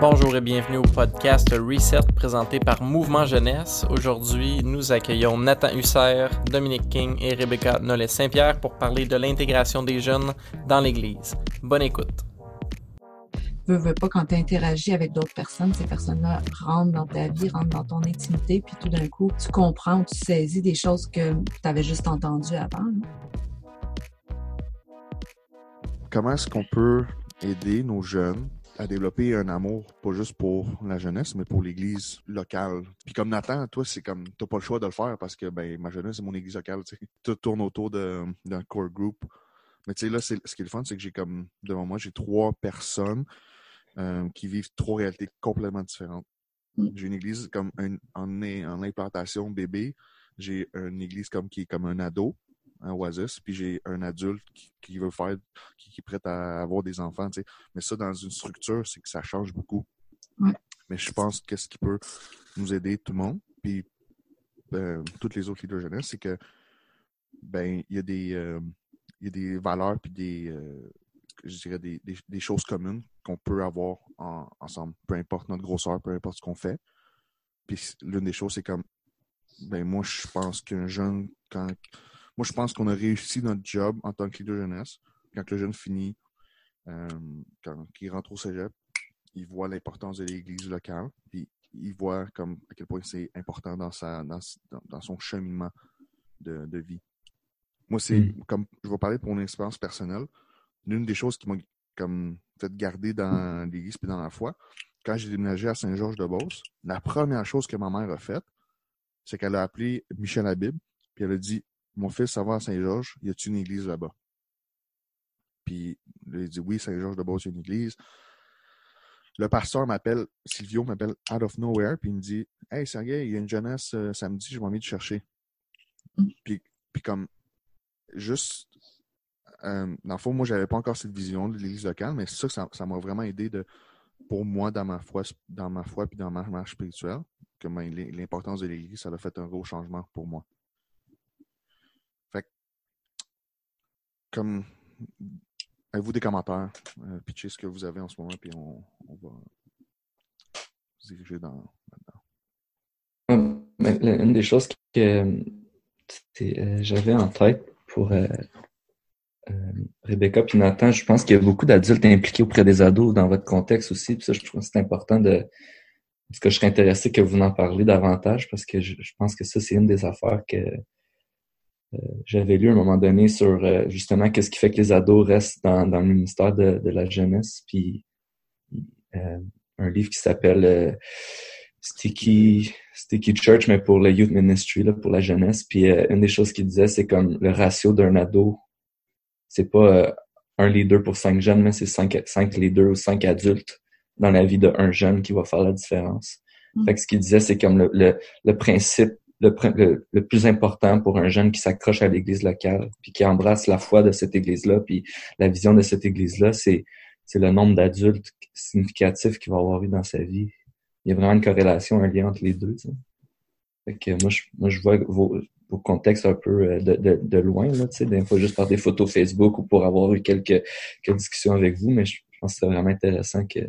Bonjour et bienvenue au podcast Reset présenté par Mouvement Jeunesse. Aujourd'hui, nous accueillons Nathan Husser, Dominique King et Rebecca Nollet-Saint-Pierre pour parler de l'intégration des jeunes dans l'Église. Bonne écoute. Veux, veux pas, quand tu interagis avec d'autres personnes, ces personnes-là rentrent dans ta vie, rentrent dans ton intimité, puis tout d'un coup, tu comprends, tu saisis des choses que tu avais juste entendues avant. Comment est-ce qu'on peut aider nos jeunes à développer un amour, pas juste pour la jeunesse, mais pour l'église locale. Puis comme Nathan, toi, c'est comme, t'as pas le choix de le faire parce que, ben, ma jeunesse, c'est mon église locale, tu sais. Tout tourne autour d'un core group. Mais tu sais, là, ce qui est le fun, c'est que j'ai comme, devant moi, j'ai trois personnes euh, qui vivent trois réalités complètement différentes. Mm. J'ai une église comme un, en, en implantation bébé. J'ai une église comme qui est comme un ado un Oasis, puis j'ai un adulte qui, veut faire, qui, est prêt à avoir des enfants, tu sais. Mais ça, dans une structure, c'est que ça change beaucoup. Mais je pense que ce qui peut nous aider tout le monde, puis euh, toutes les autres leaders jeunesse, c'est que ben il y a des euh, y a des valeurs puis des euh, je dirais des, des, choses communes qu'on peut avoir ensemble, peu importe notre grosseur, peu importe ce qu'on fait. Puis l'une des choses, c'est comme ben moi je pense qu'un jeune quand moi, je pense qu'on a réussi notre job en tant que leader jeunesse. Quand le jeune finit, euh, quand il rentre au cégep, il voit l'importance de l'église locale, puis il voit comme à quel point c'est important dans sa dans, dans, son cheminement de, de vie. Moi, c'est mm. comme je vais parler de mon expérience personnelle. L'une des choses qui m'a comme fait garder dans l'église et dans la foi, quand j'ai déménagé à Saint-Georges-de-Beauce, la première chose que ma mère a faite, c'est qu'elle a appelé Michel Habib, puis elle a dit mon fils, ça va à Saint-Georges, y a-t-il une église là-bas? Puis il dit oui, Saint-Georges-de-Bas, il y a une église. Le pasteur m'appelle, Silvio m'appelle out of nowhere, puis il me dit Hey Sergei, il y a une jeunesse euh, samedi, je vais envie de chercher. Mm. Puis, puis comme juste euh, dans le fond, moi, j'avais pas encore cette vision de l'église locale, mais ça, ça m'a vraiment aidé de, pour moi dans ma foi, dans ma foi puis dans ma marche spirituelle, que l'importance de l'église, ça a fait un gros changement pour moi. Comme avez-vous des commentaires? Euh, pitchez ce que vous avez en ce moment, puis on, va se diriger dans là-dedans. Une des choses que euh, j'avais en tête pour euh, Rebecca et Nathan, je pense qu'il y a beaucoup d'adultes impliqués auprès des ados dans votre contexte aussi. Puis ça, je trouve que c'est important de. Parce que je serais intéressé que vous en parliez davantage parce que je pense que ça, c'est une des affaires que euh, j'avais lu à un moment donné sur euh, justement qu'est-ce qui fait que les ados restent dans, dans le ministère de, de la jeunesse, puis euh, un livre qui s'appelle Sticky Sticky Church, mais pour le youth ministry, là, pour la jeunesse. Puis une des choses qu'il disait, c'est comme le ratio d'un ado, c'est pas un leader pour cinq jeunes, mais c'est cinq, cinq leaders ou cinq adultes dans la vie d'un jeune qui va faire la différence. Mm. Fait que ce qu'il disait, c'est comme le, le, le principe le, le, plus important pour un jeune qui s'accroche à l'église locale, puis qui embrasse la foi de cette église-là, puis la vision de cette église-là, c'est c'est le nombre d'adultes significatifs qu'il va avoir eu dans sa vie. Il y a vraiment une corrélation, un lien entre les deux. Fait que moi, je, moi, je vois vos, vos contextes un peu euh, de, de, de loin, là, fois juste par des photos Facebook ou pour avoir eu quelques, quelques discussions avec vous, mais je pense que c'est vraiment intéressant que,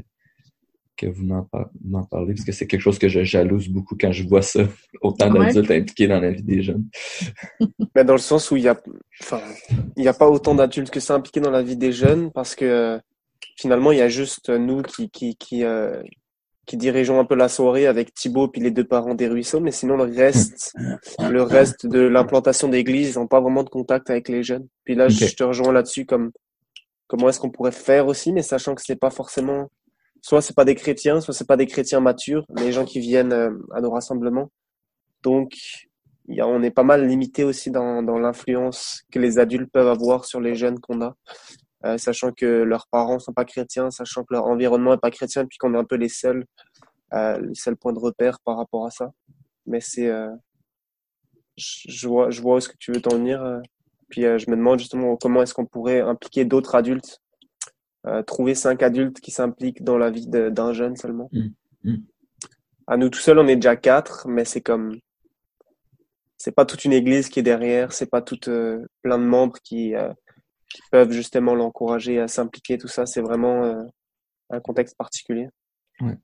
que vous m'en parlez, parce que c'est quelque chose que je jalouse beaucoup quand je vois ça, autant d'adultes impliqués dans la vie des jeunes. Mais dans le sens où il y a, enfin, il n'y a pas autant d'adultes que ça impliqués dans la vie des jeunes, parce que finalement, il y a juste nous qui, qui, qui, euh, qui dirigeons un peu la soirée avec Thibaut puis les deux parents des ruisseaux, mais sinon le reste, le reste de l'implantation d'église, ils n'ont pas vraiment de contact avec les jeunes. Puis là, je te rejoins là-dessus comme comment est-ce qu'on pourrait faire aussi, mais sachant que c'est pas forcément soit c'est pas des chrétiens, soit c'est pas des chrétiens matures, les gens qui viennent euh, à nos rassemblements. Donc, on est pas mal limité aussi dans, l'influence que les adultes peuvent avoir sur les jeunes qu'on a, euh, sachant que leurs parents sont pas chrétiens, sachant que leur environnement est pas chrétien, puis qu'on est un peu les seuls, euh, les seuls points de repère par rapport à ça. Mais c'est, je vois, je vois où est-ce que tu veux t'en venir. Puis je me demande justement comment est-ce qu'on pourrait impliquer d'autres adultes euh, trouver cinq adultes qui s'impliquent dans la vie d'un jeune seulement. Mm. Mm. À nous tout seuls, on est déjà quatre, mais c'est comme c'est pas toute une église qui est derrière, c'est pas tout euh, plein de membres qui, euh, qui peuvent justement l'encourager à s'impliquer. Tout ça, c'est vraiment un contexte particulier. Ouais.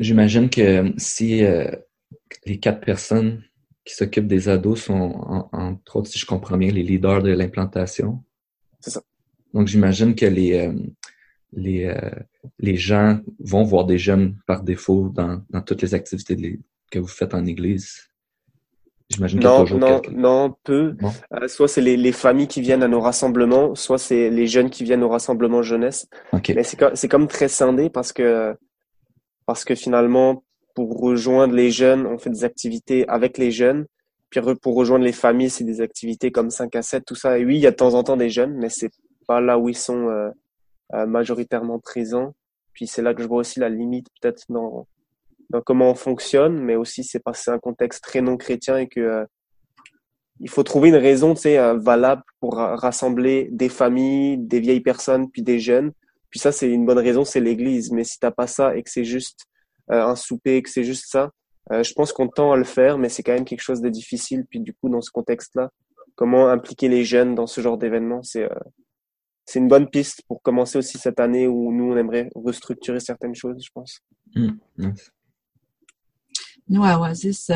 J'imagine que si euh, les quatre personnes qui s'occupent des ados sont, entre autres, si je comprends bien, les leaders de l'implantation. C'est ça. Donc, j'imagine que les, euh, les, euh, les gens vont voir des jeunes par défaut dans, dans toutes les activités que vous faites en église. J'imagine non, non, non, peu. Euh, soit c'est les, les, familles qui viennent à nos rassemblements, soit c'est les jeunes qui viennent au rassemblement jeunesse. Mais c'est c'est comme très scindé parce que parce que finalement pour rejoindre les jeunes, on fait des activités avec les jeunes. Puis pour rejoindre les familles, c'est des activités comme 5 à 7, tout ça. Et oui, il y a de temps en temps des jeunes, mais c'est pas là où ils sont euh, euh, majoritairement présents. Puis c'est là que je vois aussi la limite peut-être dans, dans comment on fonctionne, mais aussi c'est parce que c'est un contexte très non chrétien et que euh, il faut trouver une raison, tu sais, valable pour rassembler des familles, des vieilles personnes, puis des jeunes. Puis ça, c'est une bonne raison, c'est l'Église. Mais si t'as pas ça et que c'est juste un souper, que c'est juste ça. Je pense qu'on tend à le faire, mais c'est quand même quelque chose de difficile. Puis du coup, dans ce contexte-là, comment impliquer les jeunes dans ce genre d'événement, c'est c'est une bonne piste pour commencer aussi cette année où nous, on aimerait restructurer certaines choses, je pense. Mmh. Nous, à Oasis,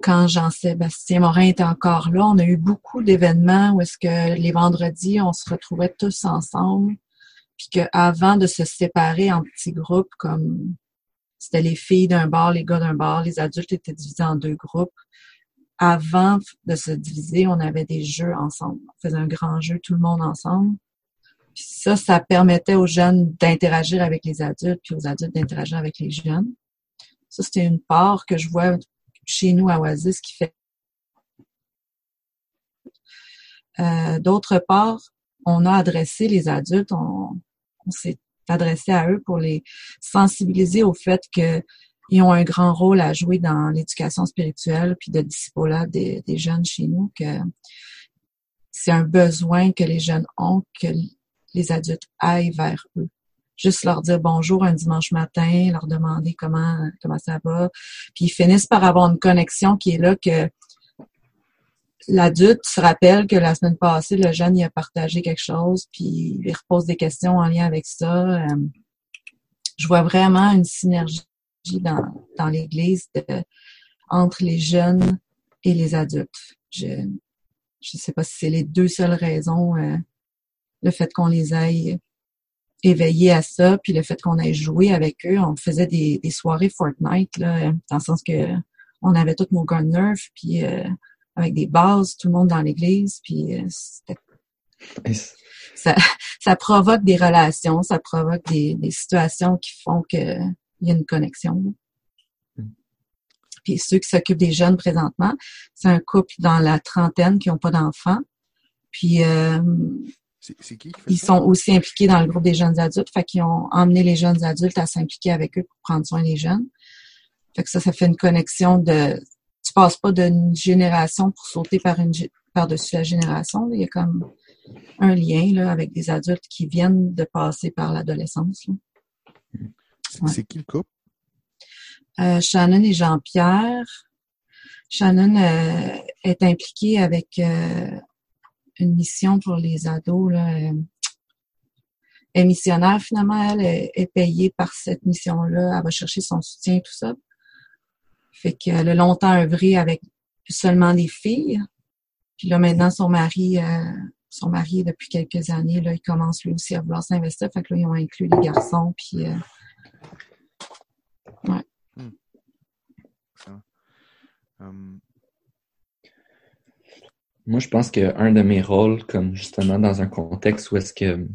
quand Jean-Sébastien Morin était encore là, on a eu beaucoup d'événements où est-ce que les vendredis, on se retrouvait tous ensemble puis qu'avant de se séparer en petits groupes, comme c'était les filles d'un bar, les gars d'un bar, les adultes étaient divisés en deux groupes. Avant de se diviser, on avait des jeux ensemble. On faisait un grand jeu, tout le monde ensemble. Puis ça, ça permettait aux jeunes d'interagir avec les adultes, puis aux adultes d'interagir avec les jeunes. Ça, c'était une part que je vois chez nous à Oasis qui fait. Euh, D'autre part, on a adressé les adultes, on, s'est adressé à eux pour les sensibiliser au fait qu'ils ont un grand rôle à jouer dans l'éducation spirituelle puis de disciple des, des jeunes chez nous, que c'est un besoin que les jeunes ont, que les adultes aillent vers eux. Juste leur dire bonjour un dimanche matin, leur demander comment comment ça va, puis ils finissent par avoir une connexion qui est là que l'adulte se rappelle que la semaine passée, le jeune y a partagé quelque chose, puis il repose des questions en lien avec ça. Euh, je vois vraiment une synergie dans, dans l'Église entre les jeunes et les adultes. Je ne sais pas si c'est les deux seules raisons, euh, le fait qu'on les aille éveillés à ça, puis le fait qu'on ait joué avec eux. On faisait des, des soirées Fortnite, là, dans le sens que on avait tous nos gun nerfs, puis euh, avec des bases, tout le monde dans l'église, puis euh, ça, ça provoque des relations, ça provoque des, des situations qui font qu'il y a une connexion. Mm. Puis ceux qui s'occupent des jeunes présentement, c'est un couple dans la trentaine qui n'ont pas d'enfants. Puis euh, c'est qui ils sont aussi impliqués dans le groupe des jeunes adultes, fait qu'ils ont emmené les jeunes adultes à s'impliquer avec eux pour prendre soin des jeunes. Fait que ça, ça fait une connexion de tu passes pas d'une génération pour sauter par une par-dessus la génération. Il y a comme un lien là, avec des adultes qui viennent de passer par l'adolescence. C'est qui le couple? Euh, Shannon et Jean-Pierre. Shannon euh, est impliquée avec euh, une mission pour les ados. Là. Elle est missionnaire finalement, elle est, est payée par cette mission-là. Elle va chercher son soutien, tout ça. Fait qu'elle a longtemps œuvré avec seulement des filles. Puis là, maintenant, son mari, euh, son mari, depuis quelques années, là, il commence lui aussi à vouloir s'investir. Fait que là, ils ont inclus les garçons. Puis, euh, ouais. Hmm. Um. Moi, je pense qu'un de mes rôles, comme justement dans un contexte où est-ce que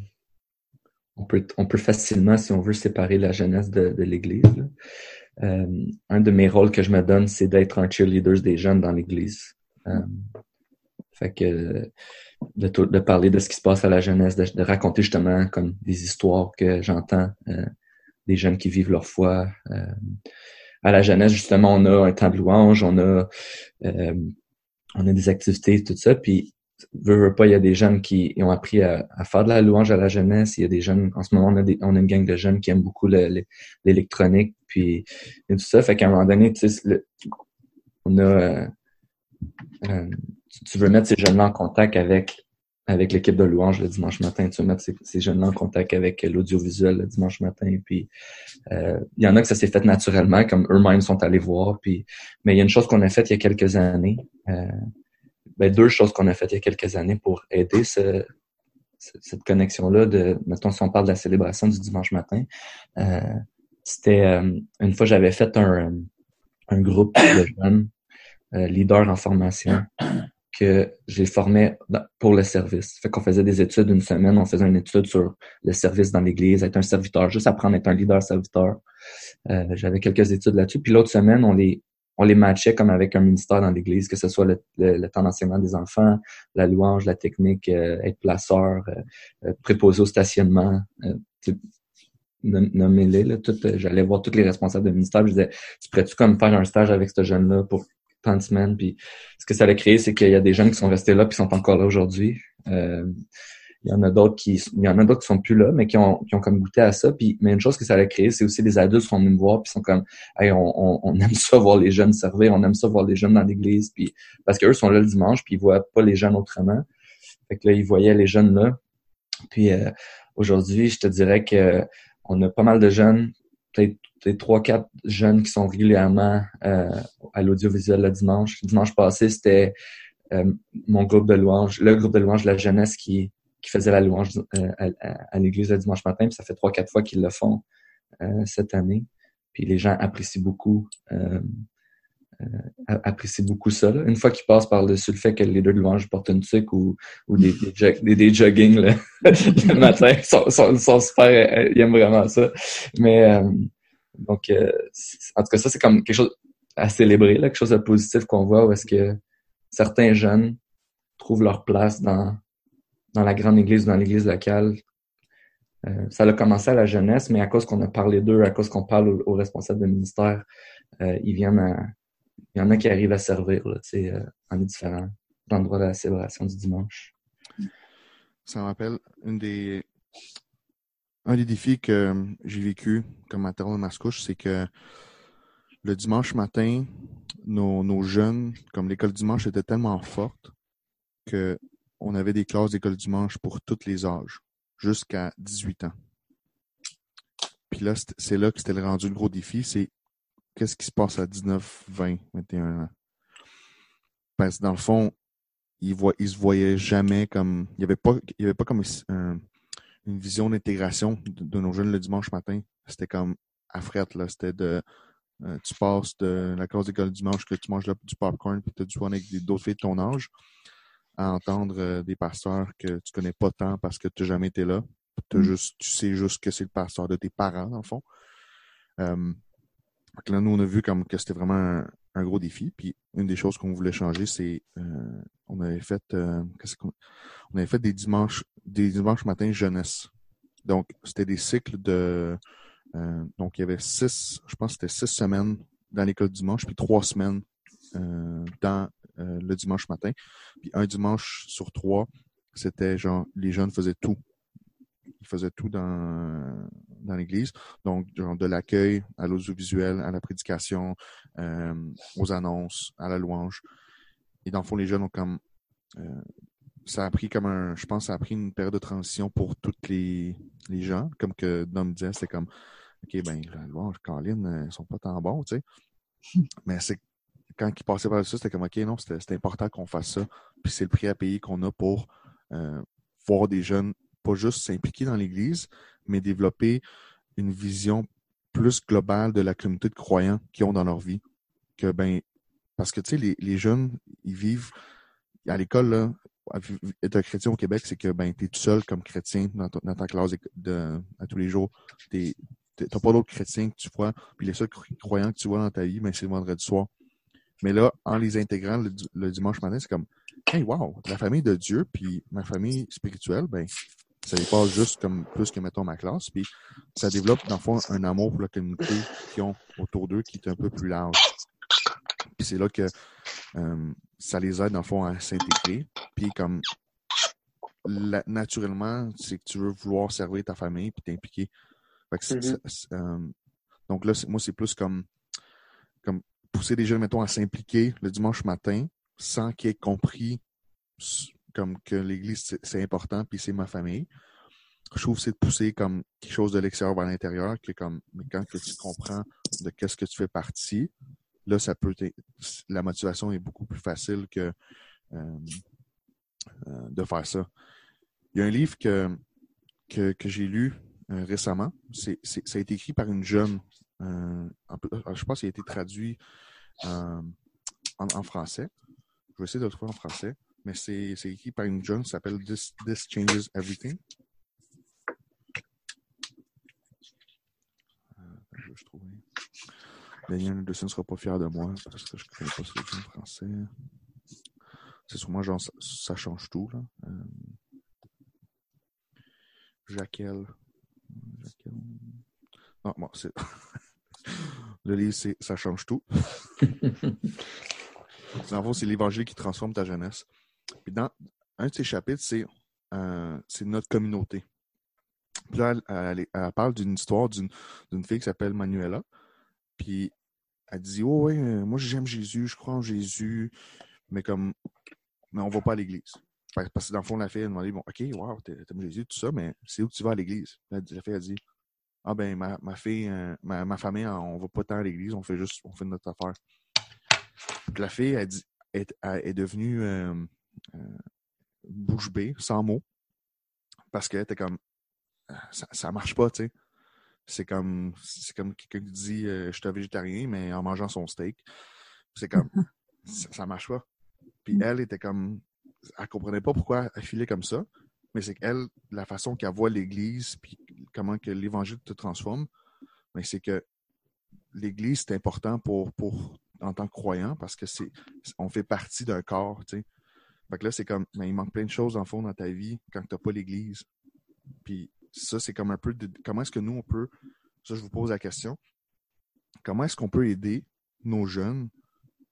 on peut, on peut facilement, si on veut, séparer la jeunesse de, de l'Église, euh, un de mes rôles que je me donne, c'est d'être un cheerleader des jeunes dans l'Église. Euh, fait que de, de, parler de ce qui se passe à la jeunesse, de, raconter justement comme des histoires que j'entends euh, des jeunes qui vivent leur foi. Euh, à la jeunesse, justement, on a un temps de louange, on a euh, on a des activités, tout ça. Puis veux, pas, il y a des jeunes qui ont appris à, faire de la louange à la jeunesse. Il y a des jeunes, en ce moment, on a, des, on a une gang de jeunes qui aiment beaucoup l'électronique, puis et tout ça. Fait qu'à un moment donné, tu sais, on a, euh, euh, tu veux mettre ces jeunes-là en contact avec avec l'équipe de louange le dimanche matin, tu mettre ces, ces jeunes-là en contact avec l'audiovisuel le dimanche matin. Puis euh, il y en a que ça s'est fait naturellement, comme eux-mêmes sont allés voir. Puis, mais il y a une chose qu'on a faite il y a quelques années. Euh, ben, deux choses qu'on a faites il y a quelques années pour aider ce, cette connexion-là de, mettons, si on parle de la célébration du dimanche matin, euh, c'était euh, une fois j'avais fait un, un groupe de jeunes euh, leaders en formation que j'ai formé pour le service. Fait qu'on faisait des études une semaine, on faisait une étude sur le service dans l'église, être un serviteur, juste apprendre à être un leader serviteur. Euh, J'avais quelques études là-dessus. Puis l'autre semaine, on les on les matchait comme avec un ministère dans l'église, que ce soit le, le, temps d'enseignement des enfants, la louange, la technique, euh, être placeur, euh, euh préposé au stationnement, euh, nommez-les. J'allais voir tous les responsables de ministère. Je disais, tu pourrais-tu comme faire un stage avec ce jeune-là pour tant? Puis ce que ça a créé, c'est qu'il y a des jeunes qui sont restés là puis sont encore là aujourd'hui. Euh, il y en a d'autres qui, il y en a d'autres qui sont plus là, mais qui ont, qui ont comme goûté à ça. Puis, mais une chose que ça a créé, c'est aussi les adultes qui sont venus me voir, puis sont comme, hey, on, on, on, aime ça voir les jeunes servir, on aime ça voir les jeunes dans l'église, puis parce qu'eux sont là le dimanche, puis ils voient pas les jeunes autrement. Fait que là, ils voyaient les jeunes là. Puis euh, aujourd'hui, je te dirais que on a pas mal de jeunes, peut-être trois, quatre jeunes qui sont régulièrement euh, à l'audiovisuel le dimanche. Dimanche passé, c'était euh, mon groupe de louanges, le groupe de louanges de la jeunesse qui qui faisaient la louange euh, à, l'église le dimanche matin. Puis ça fait trois, quatre fois qu'ils le font cette année. Puis les gens apprécient beaucoup euh, apprécient beaucoup ça. Une fois qu'ils passent par-dessus le fait que les deux de louange portent une tuque ou, ou des, des, jogging le, matin, sont, sont, super, ils aiment vraiment ça. Mais donc, en tout cas, ça, c'est comme quelque chose à célébrer, là, quelque chose de positif qu'on voit où est-ce que certains jeunes trouvent leur place dans, dans la grande église ou dans l'église locale. Euh, ça a commencé à la jeunesse, mais à cause qu'on a parlé d'eux, à cause qu'on parle aux, responsables de ministère, euh, ils viennent à, il y en a qui arrivent à servir là, euh, dans les différents endroits de la célébration du dimanche. Ça me rappelle une des, un des défis que j'ai vécu comme maternel de Mascouche, c'est que le dimanche matin, nos, nos jeunes, comme l'école dimanche était tellement forte que on avait des classes d'école dimanche pour tous les âges, jusqu'à 18 ans. Puis là, c'est là que c'était le rendu le gros défi, c'est qu'est-ce qui se passe à 19, 20, 21 ans? Parce que dans le fond, ils se voyaient jamais comme. Il n'y avait pas, il y avait pas comme une vision d'intégration de, nos jeunes le dimanche matin. C'était comme à frette, là. C'était de. Euh, tu passes de la classe d'école dimanche que tu manges là du popcorn puis tu as du fun avec d'autres filles de ton âge à entendre euh, des pasteurs que tu connais pas tant parce que tu n'as jamais été là. Mm. juste, tu sais juste que c'est le pasteur de tes parents, dans le fond. Euh, là, nous, on a vu comme que c'était vraiment un, gros défi. Puis une des choses qu'on voulait changer, c'est euh, on avait fait euh, on avait fait des dimanches des dimanches matins jeunesse. Donc, c'était des cycles de donc il y avait six, je pense que c'était six semaines dans l'école dimanche, puis trois semaines dans euh, le dimanche matin. Puis un dimanche sur trois, c'était genre, les jeunes faisaient tout. Ils faisaient tout dans, dans l'église. Donc, genre de l'accueil à l'audiovisuel, à la prédication, euh, aux annonces, à la louange. Et dans le fond, les jeunes ont comme euh, ça a pris comme un, je pense, ça a pris une période de transition pour toutes les, les gens. Comme que Dom disait, c'était comme, OK, ben, la louange, Caroline, ils sont pas tant bons, tu sais. Mais c'est quand ils passaient par ça, c'était comme OK, non, c'était important qu'on fasse ça. Puis c'est le prix à payer qu'on a pour euh, voir des jeunes pas juste s'impliquer dans l'Église, mais développer une vision plus globale de la communauté de croyants qu'ils ont dans leur vie. Que ben, parce que tu sais, les, jeunes, ils vivent à l'école, être un chrétien au Québec, c'est que ben, tu es tout seul comme chrétien dans, dans ta classe de, à tous les jours. Tu n'as pas d'autres chrétiens que tu vois. Puis les seuls croyants que tu vois dans ta vie, ben, c'est le vendredi soir. Mais là, en les intégrant le, dimanche matin, c'est comme, hey, wow, la famille de Dieu, puis ma famille spirituelle, ben, ça dépasse juste comme plus que, mettons, ma classe. Puis ça développe, dans le fond, un amour pour la communauté qu'ils ont autour d'eux qui est un peu plus large. Puis c'est là que euh, ça les aide, dans le fond, à s'intégrer. Puis comme, naturellement, c'est que tu veux vouloir servir ta famille puis t'impliquer. Mm-hmm. Euh, donc là, moi, c'est plus comme, comme pousser des jeunes, mettons, à s'impliquer le dimanche matin sans qu'ils aient compris comme que l'Église, c'est important, puis c'est ma famille. Je trouve que c'est de pousser comme quelque chose de l'extérieur vers l'intérieur, que comme quand tu comprends de qu'est-ce que tu fais partie, là, ça peut la motivation est beaucoup plus facile que euh, euh, de faire ça. Il y a un livre que, que, j'ai lu euh, récemment. Ça a été écrit par une jeune. Euh, je pense qu'il a été traduit en, en, français. Je vais essayer de le trouver en français. Mais c'est, écrit par une jeune qui s'appelle This, This Changes Everything. je vais trouver. Daniel Anderson ne sera pas fier de moi parce que je ne connais pas ce livre en français. C'est sûrement genre ça, change tout. Là. Euh, Jaquel. Non, bon, c'est. Le livre, c'est Ça change tout. en gros, c'est l'évangile qui transforme ta jeunesse. Puis dans un de ces chapitres, c'est euh, notre communauté. Puis là, elle, parle d'une histoire d'une fille qui s'appelle Manuela. Puis elle dit Oh, ouais, euh, moi j'aime Jésus, je crois en Jésus, mais comme, mais on va pas à l'église. Parce que dans le fond, la fille a demandé, bon, OK, wow, t'aimes Jésus, tout ça, mais c'est où tu vas à l'église? La, fille a dit, ah ben, ma, fille, euh, ma, famille, on va pas tant à l'église, on fait juste, on fait notre affaire. Puis la fille a dit, est, devenue bouche bée, sans mots, parce qu'elle était comme, ça, ça marche pas, tu sais. C'est comme, c'est comme quelqu'un qui dit, je suis végétarien, mais en mangeant son steak. C'est comme, ça, ça marche pas. Puis mm. elle était comme, elle comprenait pas pourquoi elle filait comme ça, mais c'est qu'elle, la façon qu'elle voit l'Église, puis comment que l'Évangile te transforme, mais c'est que l'Église, c'est important pour, pour, en tant que croyant, parce que c'est, on fait partie d'un corps, tu sais. Fait que là, c'est comme, il manque plein de choses en fond dans ta vie quand tu n'as pas l'Église. Puis ça, c'est comme un peu, de, comment est-ce que nous, on peut, ça, je vous pose la question, comment est-ce qu'on peut aider nos jeunes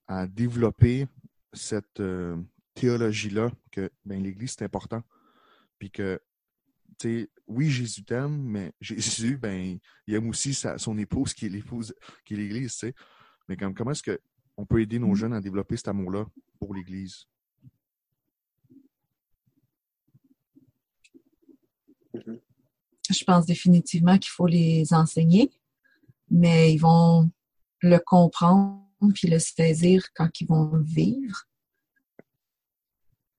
à développer cette, euh, théologie-là que ben, l'Église, c'est important. Puis que, tu sais, oui, Jésus t'aime, mais Jésus, ben, il aime aussi sa, son épouse qui est l'épouse, qui est l'Église, tu sais. Mais comme, comment est-ce qu'on peut aider nos jeunes à développer cet amour-là pour l'Église? Je pense définitivement qu'il faut les enseigner, mais ils vont le comprendre puis le saisir quand ils vont vivre.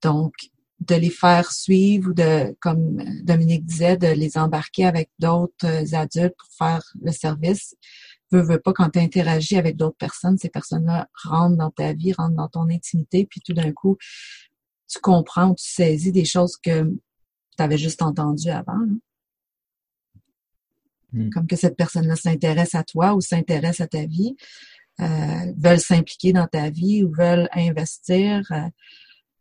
Donc, de les faire suivre ou de, comme Dominique disait, de les embarquer avec d'autres adultes pour faire le service. Veux, veux pas, quand tu interagis avec d'autres personnes, ces personnes-là rentrent dans ta vie, rentrent dans ton intimité, puis tout d'un coup, tu comprends, tu saisis des choses que tu avais juste entendues avant. Hmm. Comme que cette personne-là s'intéresse à toi ou s'intéresse à ta vie, euh, veulent s'impliquer dans ta vie ou veulent investir. Euh,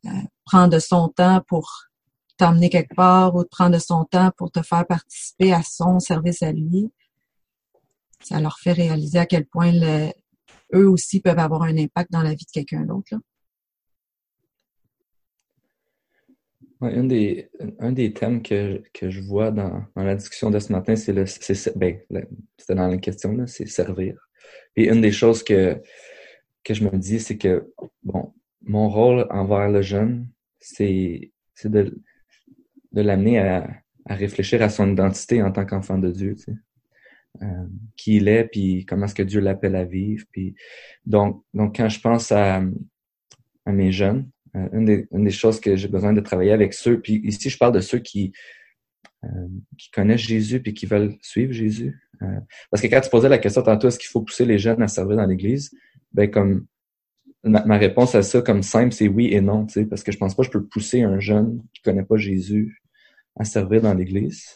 euh, prendre son temps pour t'emmener quelque part ou de prendre son temps pour te faire participer à son service à lui, ça leur fait réaliser à quel point eux aussi peuvent avoir un impact dans la vie de quelqu'un d'autre. Un, des, un des thèmes que, que je vois dans, dans la discussion de ce matin, c'est le c'est ben, c'était dans la question, c'est servir. Et une des choses que, que je me dis, c'est que bon, mon rôle envers le jeune, c'est de, de l'amener à, à, réfléchir à son identité en tant qu'enfant de Dieu, tu sais. Euh, qui il est, puis comment est-ce que Dieu l'appelle à vivre. Puis donc, donc quand je pense à, à mes jeunes, une, des, une des choses que j'ai besoin de travailler avec ceux, puis ici je parle de ceux qui euh, qui connaissent Jésus puis qui veulent suivre Jésus. Euh, parce que quand tu posais la question tantôt, est-ce qu'il faut pousser les jeunes à servir dans l'Église? Ben comme ma, réponse à ça, comme simple, c'est oui et non, parce que je pense pas que je peux pousser un jeune qui connaît pas Jésus à servir dans l'Église.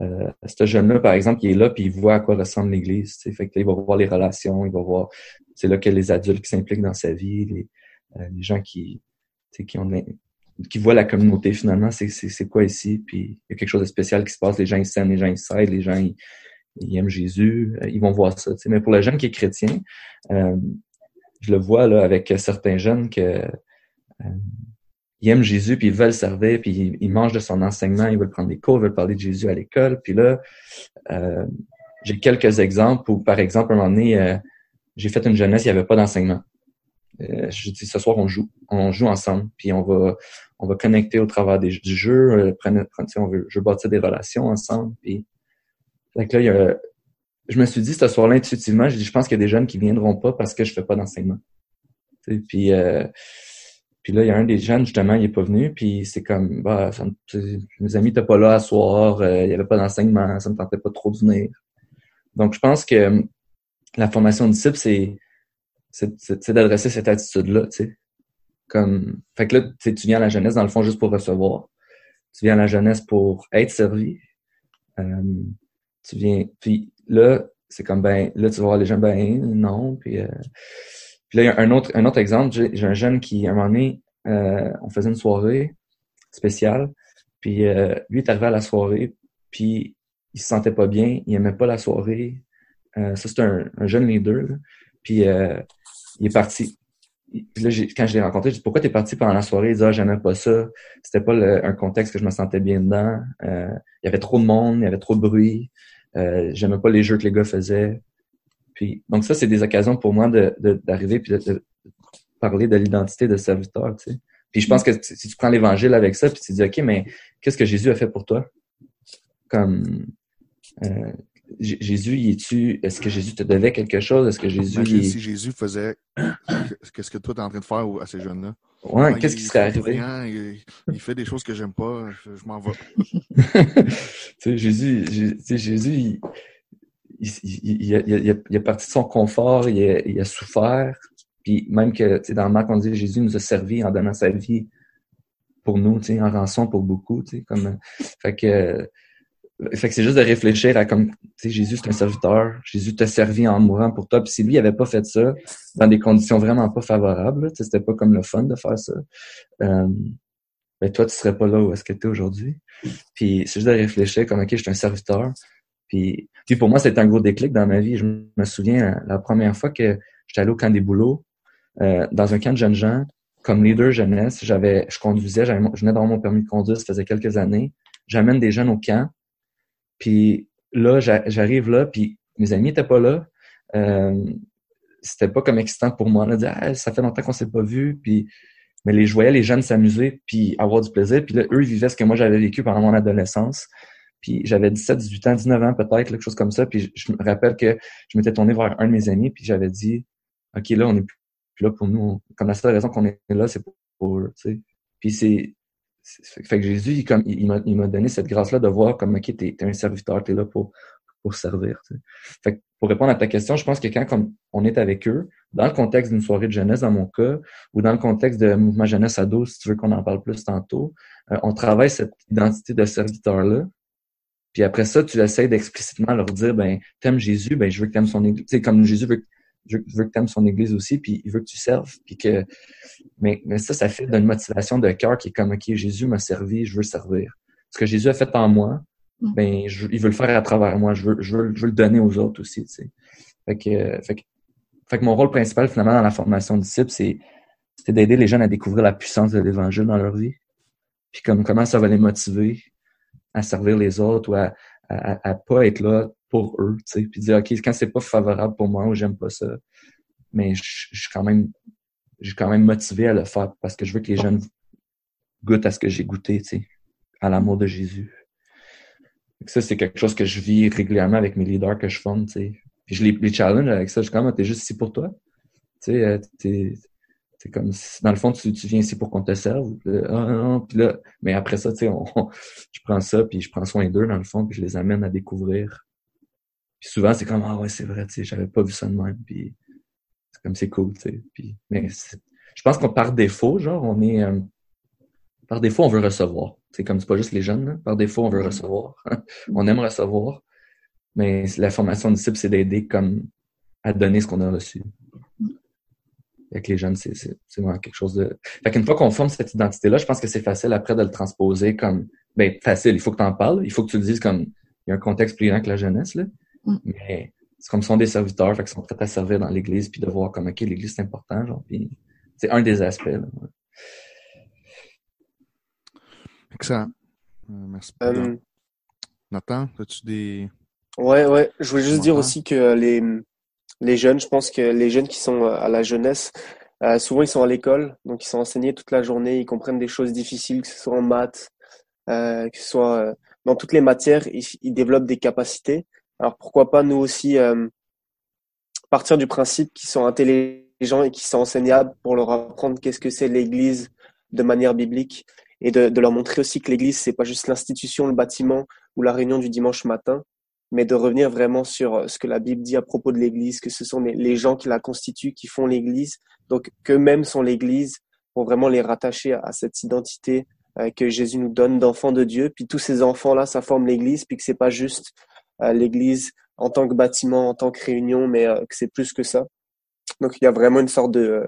Euh, ce jeune-là, par exemple, qui est là puis il voit à quoi ressemble l'Église, fait que, il va voir les relations, il va voir, c'est là que les adultes qui s'impliquent dans sa vie, les, euh, les gens qui, qui qui voient la communauté finalement, c'est, quoi ici, puis il y a quelque chose de spécial qui se passe, les gens ils s'aiment, les gens ils s'aident, les gens ils, aiment Jésus, euh, ils vont voir ça. Mais pour le jeune qui est chrétien, euh, je le vois là avec certains jeunes que euh, ils aiment Jésus puis ils veulent servir puis ils, mangent de son enseignement, ils veulent prendre des cours, ils veulent parler de Jésus à l'école. Puis là, euh, j'ai quelques exemples où, par exemple, à un moment donné, euh, j'ai fait une jeunesse, il n'y avait pas d'enseignement. Euh, je dis ce soir on joue, on joue ensemble, puis on va on va connecter au travers des, du jeu, euh, prendre, on veut, je bâtir des relations ensemble, puis là il y a, je me suis dit ce soir-là intuitivement, je dis je pense qu'il y a des jeunes qui viendront pas parce que je fais pas d'enseignement. Puis euh, puis là, il y a un des jeunes, justement, il est pas venu, puis c'est comme, bah, mes amis n'étaient pas là à soir, euh, il y avait pas d'enseignement, ça me tentait pas trop de venir. Donc, je pense que la formation de disciple, c'est c'est d'adresser cette attitude-là, tu sais. Comme, fait que là, tu viens à la jeunesse, dans le fond, juste pour recevoir. Tu viens à la jeunesse pour être servi. Euh, tu viens, puis là, c'est comme, ben, là, tu vas voir les gens, ben, non, puis... Euh, puis là, il y a un autre, un autre exemple. J'ai un jeune qui, à un moment donné, euh, on faisait une soirée spéciale. Puis euh, lui est arrivé à la soirée, puis il se sentait pas bien, il aimait pas la soirée. Euh, ça, c'est un, jeune leader. Là. Puis euh, il est parti. Puis là, quand je l'ai rencontré, je dit Pourquoi tu es parti pendant la soirée? Il dit Ah, j'aimais pas ça. C'était pas un contexte que je me sentais bien dedans. il y avait trop de monde, il y avait trop de bruit. j'aimais pas les jeux que les gars faisaient. Puis, donc ça, c'est des occasions pour moi d'arriver de, puis de, parler de l'identité de serviteur, tu sais. Puis je pense que si tu prends l'évangile avec ça, puis tu dis, OK, mais qu'est-ce que Jésus a fait pour toi? Comme euh, Jésus, est-tu, est-ce que Jésus te devait quelque chose? Est-ce que Jésus. Si Jésus faisait qu'est-ce que toi tu es en train de faire à ces jeunes-là? Ouais, qu'est-ce qui serait arrivé? Il, fait des choses que j'aime pas, je, m'en vais. tu sais, Jésus, Jésus, il, a, parti de son confort, il a, il a souffert. Puis même que dans Marc, on dit Jésus nous a servi en donnant sa vie pour nous, en rançon pour beaucoup. Comme, fait que, fait que c'est juste de réfléchir à comme Jésus, c'est un serviteur. Jésus t'a servi en mourant pour toi. Puis si lui avait pas fait ça, dans des conditions vraiment pas favorables, c'était pas comme le fun de faire ça. Euh, ben toi, tu serais pas là où est-ce que tu es aujourd'hui. Puis c'est juste de réfléchir comme OK, je suis un serviteur. Puis, puis pour moi, c'était un gros déclic dans ma vie. Je me souviens la première fois que j'étais allé au camp des boulots, euh, dans un camp de jeunes gens, comme leader jeunesse, j'avais, je conduisais, je venais d'avoir mon permis de conduire, ça faisait quelques années. J'amène des jeunes au camp. Puis là, j'arrive là, puis mes amis étaient pas là. Euh, c'était pas comme excitant pour moi. Là, de dire, ah, ça fait longtemps qu'on s'est pas vu. Puis, mais les, je voyais les jeunes s'amuser, puis avoir du plaisir. Puis là, eux, ils vivaient ce que moi j'avais vécu pendant mon adolescence. Puis j'avais 17, 18 ans, 19 ans peut-être, quelque chose comme ça. Puis je, me rappelle que je m'étais tourné vers un de mes amis, puis j'avais dit, OK, là, on est plus là pour nous. Comme la seule raison qu'on est là, c'est pour, eux, tu sais. Puis c'est... Fait que Jésus, il, comme, il, il m'a donné cette grâce-là de voir comme, OK, t'es es un serviteur, t'es là pour, pour servir. Fait que pour répondre à ta question, je pense que quand on est avec eux, dans le contexte d'une soirée de jeunesse, dans mon cas, ou dans le contexte de mouvement jeunesse ado, si tu veux qu'on en parle plus tantôt, euh, on travaille cette identité de serviteur-là, puis après ça, tu essaies d'explicitement leur dire, ben, t'aimes Jésus, ben, je veux que t'aimes son église. Tu sais, comme Jésus veut, je veux que t'aimes son église aussi, puis il veut que tu serves, puis que, mais, mais ça, ça fait d'une motivation de cœur qui est comme, OK, Jésus m'a servi, je veux servir. Ce que Jésus a fait en moi, mm. ben, il veut le faire à travers moi, je veux, je veux, je veux le donner aux autres aussi, tu sais. Fait que, fait que, fait que mon rôle principal, finalement, dans la formation de disciples, c'est, c'est d'aider les jeunes à découvrir la puissance de l'évangile dans leur vie. Puis comme, comment ça va les motiver, à servir les autres ou à, à, pas être là pour eux, tu sais, puis dire ok quand c'est pas favorable pour moi ou j'aime pas ça, mais je, suis quand même suis quand même motivé à le faire parce que je veux que les jeunes goûtent à ce que j'ai goûté, tu sais, à l'amour de Jésus. Ça c'est quelque chose que je vis régulièrement avec mes leaders que je forme, tu sais. Puis je les, les challenge avec ça, je suis comme t'es juste ici pour toi, tu sais, euh, c'est comme dans le fond, tu, tu viens ici pour qu'on te serve. Ah, puis là, mais après ça, tu sais, je prends ça, puis je prends soin d'eux, dans le fond, puis je les amène à découvrir. Puis souvent, c'est comme Ah ouais, c'est vrai, tu sais, j'avais pas vu ça de même. Puis c'est comme c'est cool, tu sais. Puis, mais je pense qu'on par défaut, genre, on est. Euh, par défaut, on veut recevoir. C'est comme c'est pas juste les jeunes, par défaut, on veut recevoir. on aime recevoir. Mais la formation de disciple, c'est d'aider comme à donner ce qu'on a reçu avec les jeunes, c'est vraiment quelque chose de. Fait qu'une fois qu'on forme cette identité-là, je pense que c'est facile après de le transposer comme ben facile, il faut que tu en parles, il faut que tu le dises comme il y a un contexte plus grand que la jeunesse, là. Mm. Mais c'est comme sont des serviteurs, fait qu'ils sont prêts à servir dans l'Église, puis de voir comme OK, l'Église c'est important, genre, puis c'est un des aspects. Là, Excellent. Euh, merci. Euh... Nathan, as-tu des. Ouais, ouais. Je voulais juste dire aussi que les les jeunes, je pense que les jeunes qui sont euh, à la jeunesse, Euh, souvent, ils sont à l'école, donc ils sont enseignés toute la journée, ils comprennent des choses difficiles, que ce soit en maths, euh, que ce soit euh, dans toutes les matières, ils, ils, développent des capacités. Alors pourquoi pas nous aussi euh, partir du principe qu'ils sont intelligents et qu'ils sont enseignables pour leur apprendre qu'est-ce que c'est l'Église de manière biblique et de, de leur montrer aussi que l'Église c'est pas juste l'institution, le bâtiment ou la réunion du dimanche matin, mais de revenir vraiment sur euh, ce que la Bible dit à propos de l'Église, que ce sont les, gens qui la constituent, qui font l'Église, donc qu'eux-mêmes sont l'Église, pour vraiment les rattacher à, cette identité euh, que Jésus nous donne d'enfants de Dieu. Puis tous ces enfants-là, ça forme l'Église, puis que c'est pas juste l'Église en tant que bâtiment, en tant que réunion, mais que c'est plus que ça. Donc il y a vraiment une sorte de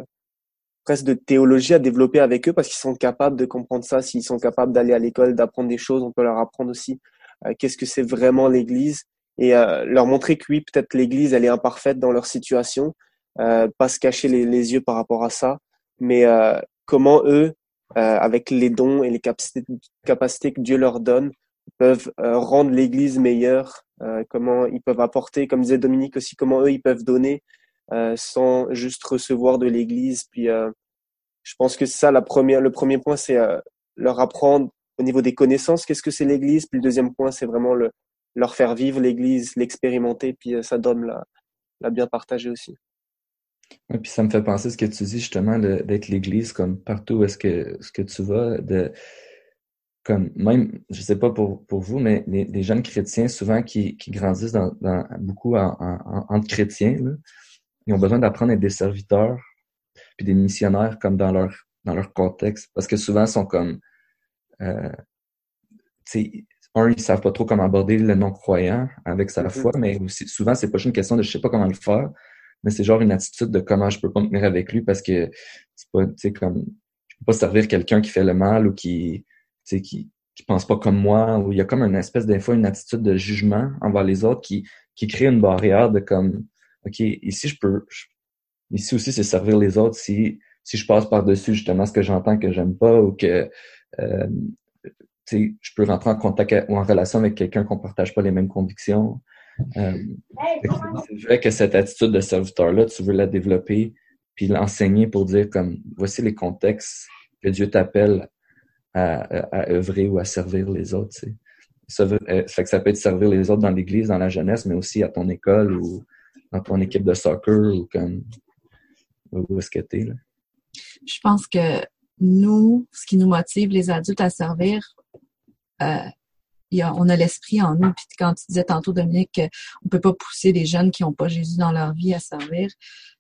presque de théologie à développer avec eux parce qu'ils sont capables de comprendre ça. S'ils sont capables d'aller à l'école, d'apprendre des choses, on peut leur apprendre aussi euh, qu'est-ce que c'est vraiment l'Église et euh, leur montrer que oui, peut-être l'Église, elle est imparfaite dans leur situation, euh, pas se cacher les, les, yeux par rapport à ça, mais comment eux, avec les dons et les capacités, capacités que Dieu leur donne, peuvent rendre l'Église meilleure, comment ils peuvent apporter, comme disait Dominique aussi, comment eux, ils peuvent donner sans juste recevoir de l'Église. Puis je pense que ça, la première, le premier point, c'est leur apprendre au niveau des connaissances, qu'est-ce que c'est l'Église. Puis le deuxième point, c'est vraiment le, leur faire vivre l'Église, l'expérimenter, puis euh, ça donne la, bien partager aussi. Oui, puis ça me fait penser ce que tu dis justement d'être l'Église comme partout où est-ce que, ce que tu vas, de comme même, je sais pas pour, pour vous, mais les, jeunes chrétiens, souvent qui, qui grandissent dans, dans beaucoup en, en, entre chrétiens, ils ont besoin d'apprendre à être des serviteurs puis des missionnaires comme dans leur dans leur contexte. Parce que souvent, ils sont comme euh, un, ils savent pas trop comment aborder le non-croyant avec sa mm-hmm. foi, mais aussi, souvent, c'est pas juste une question de je sais pas comment le faire, mais c'est genre une attitude de comment je peux pas me tenir avec lui parce que c'est pas, tu sais, comme, je peux pas servir quelqu'un qui fait le mal ou qui, tu sais, qui, qui pense pas comme moi, ou il y a comme une espèce des fois une attitude de jugement envers les autres qui, qui crée une barrière de comme, OK, ici, je peux, ici aussi, c'est servir les autres si, si je passe par-dessus justement ce que j'entends que j'aime pas ou que, euh, je peux rentrer en contact ou en relation avec quelqu'un qu'on ne partage pas les mêmes convictions. Euh, c'est vrai que cette attitude de serviteur-là, tu veux la développer puis l'enseigner pour dire comme voici les contextes que Dieu t'appelle à, à, œuvrer ou à servir les autres. Ça, euh, fait que ça peut être servir les autres dans l'église, dans la jeunesse, mais aussi à ton école ou dans ton équipe de soccer ou comme où est-ce que t'es. Je pense que nous, ce qui nous motive les adultes à servir, euh, y a, on a l'esprit en nous. Puis quand tu disais tantôt, Dominique, on peut pas pousser des jeunes qui n'ont pas Jésus dans leur vie à servir,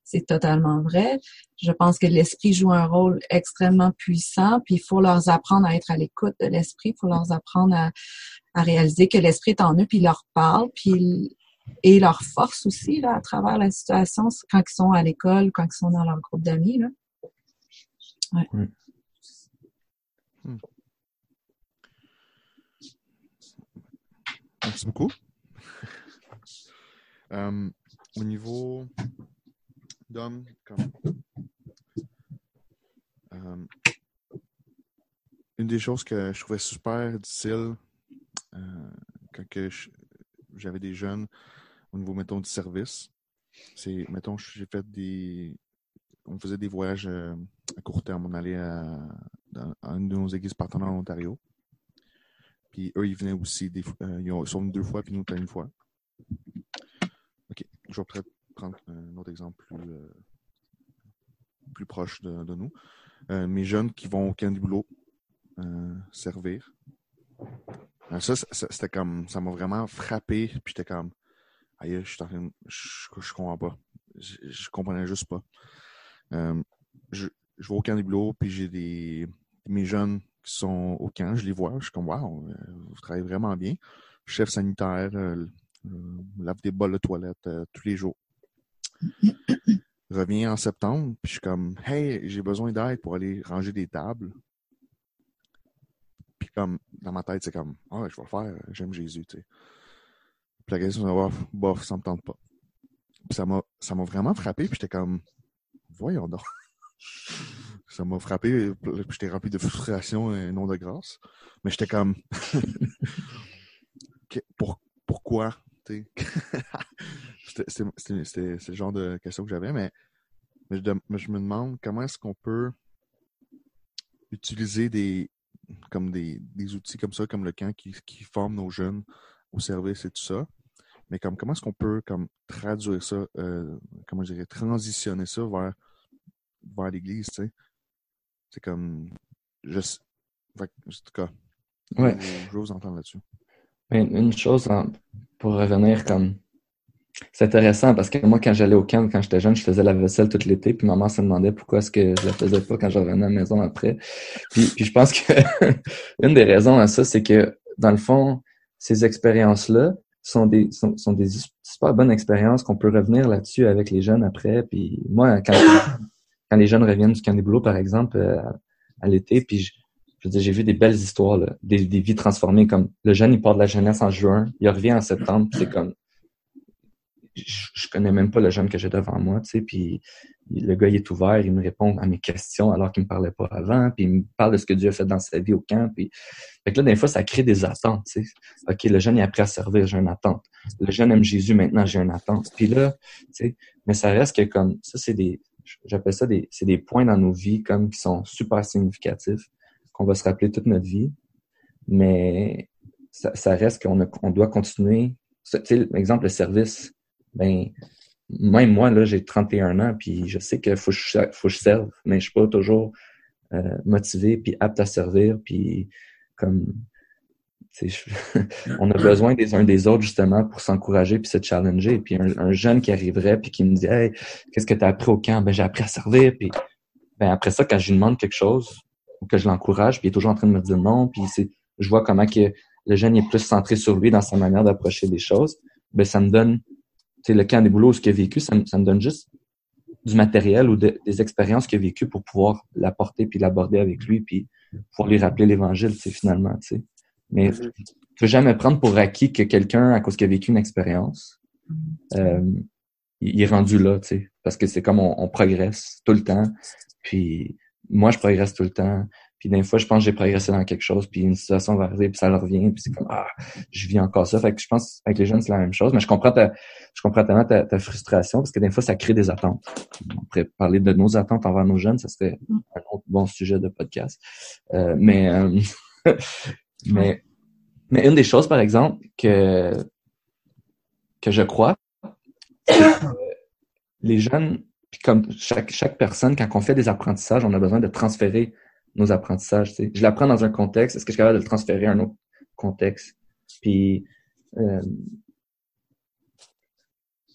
c'est totalement vrai. Je pense que l'esprit joue un rôle extrêmement puissant, puis il faut leur apprendre à être à l'écoute de l'esprit, il faut leur apprendre à, à réaliser que l'esprit est en eux, puis il leur parle, puis et leur force aussi là, à travers la situation quand ils sont à l'école, quand ils sont dans leur groupe d'amis. Là. Ouais. Mm. Merci beaucoup. Euh, au niveau d'hommes, euh, une des choses que je trouvais super difficile euh, quand j'avais des jeunes au niveau, mettons, du service, c'est, mettons, j'ai fait des. On faisait des voyages à court terme. On allait à, dans, une de nos églises partenaires en Ontario. Puis eux, ils venaient aussi, des, euh, ils, sont venus deux fois, puis nous, une fois. OK. Je vais peut-être prendre un autre exemple plus, euh, plus proche de, de nous. Euh, mes jeunes qui vont au camp du boulot servir. ça, c'était comme, ça m'a vraiment frappé, puis j'étais comme, aïe, je, je, je comprends pas. Je, je comprenais juste pas. je, je vais au camp du boulot, puis j'ai des mes jeunes qui sont au camp, je les vois, je suis comme Wow, euh, vous travaillez vraiment bien. Chef sanitaire, euh, euh, lave des bols de toilette tous les jours. Reviens en septembre, puis je suis comme Hey, j'ai besoin d'aide pour aller ranger des tables. Puis comme dans ma tête, c'est comme Ah, je vais le faire, j'aime Jésus, tu sais. Puis la question, c'est bof, ça me tente pas. Puis ça m'a ça m'a vraiment frappé, puis j'étais comme Voyons donc ça m'a frappé. J'étais rempli de frustration et non de grâce. Mais j'étais comme. pourquoi? C'était le genre de question que j'avais, mais mais je me demande comment est-ce qu'on peut utiliser des comme des, des outils comme ça, comme le camp qui, qui forme nos jeunes au service et tout ça. Mais comme comment est-ce qu'on peut comme traduire ça, euh, comment je dirais, transitionner ça vers, vers l'Église, tu sais? C'est comme je en tout cas. Ouais. Je, veux vous entendre là-dessus. Mais une chose, en- pour revenir comme... C'est intéressant parce que moi, quand j'allais au camp, quand j'étais jeune, je faisais la vaisselle tout l'été, puis maman se demandait pourquoi est-ce que je la faisais pas quand je revenais à la maison après. Puis, puis je pense que une des raisons à ça, c'est que, dans le fond, ces expériences-là sont des, sont, sont des super bonnes expériences qu'on peut revenir là-dessus avec les jeunes après. Puis moi, quand, quand les jeunes reviennent du camp des boulots, par exemple, euh, à, l'été, puis je, je veux dire, j'ai vu des belles histoires, là, des, des vies transformées, comme le jeune, il part de la jeunesse en juin, il revient en septembre, c'est comme, je, je connais même pas le jeune que j'ai devant moi, tu sais, puis le gars, il est ouvert, il me répond à mes questions alors qu'il me parlait pas avant, puis il me parle de ce que Dieu a fait dans sa vie au camp, puis fait que là, des fois, ça crée des attentes, tu sais. OK, le jeune, a appris à servir, j'ai une attente. Le jeune aime Jésus, maintenant, j'ai une attente. Puis là, tu sais, mais ça reste que comme, ça, c'est des, j'appelle ça des, c'est des points dans nos vies comme qui sont super significatifs, qu'on va se rappeler toute notre vie, mais ça, ça reste qu'on a- on doit continuer. Tu exemple, le service, ben, même moi, là, j'ai 31 ans, puis je sais qu'il faut, que je- faut que je serve, mais je suis pas toujours euh, motivé, puis apte à servir, puis comme, on a besoin des uns des autres, justement, pour s'encourager, puis se challenger. Puis un, un jeune qui arriverait, puis qui me dit, hey, qu'est-ce que tu as appris au camp? Ben, j'ai appris à servir, puis ben, après ça, quand je lui demande quelque chose, ou que je l'encourage, puis il est toujours en train de me dire non, puis c'est, je vois comment que le jeune est plus centré sur lui dans sa manière d'approcher les choses, ben, ça me donne, le camp des boulots, ce qu'il a vécu, ça me, donne juste du matériel ou de- des expériences qu'il a vécues pour pouvoir l'apporter puis l'aborder avec lui puis pouvoir lui rappeler l'évangile, sais, finalement, tu. Mais Mhm. faut jamais prendre pour acquis que quelqu'un, à cause qu'il a vécu une expérience, euh, il il est rendu là, tu sais. Parce que c'est comme on, on progresse tout le temps. Puis moi, je progresse tout le temps. Puis des fois, je pense que j'ai progressé dans quelque chose, puis une situation va arriver, puis ça revient, puis c'est comme ah, je vis encore ça. Fait que je pense avec les jeunes, c'est la même chose. Mais je comprends ta, je comprends tellement ta, ta frustration, parce que des fois, ça crée des attentes. On pourrait parler de nos attentes envers nos jeunes, ça serait un autre bon sujet de podcast. Euh, mais, euh, mais, mais une des choses, par exemple, que, que je crois, c'est que les jeunes, puis comme chaque, chaque personne, quand on fait des apprentissages, on a besoin de transférer nos apprentissages. tu sais. Je l'apprends dans un contexte, est-ce que je suis capable de le transférer à un autre contexte? Puis, euh,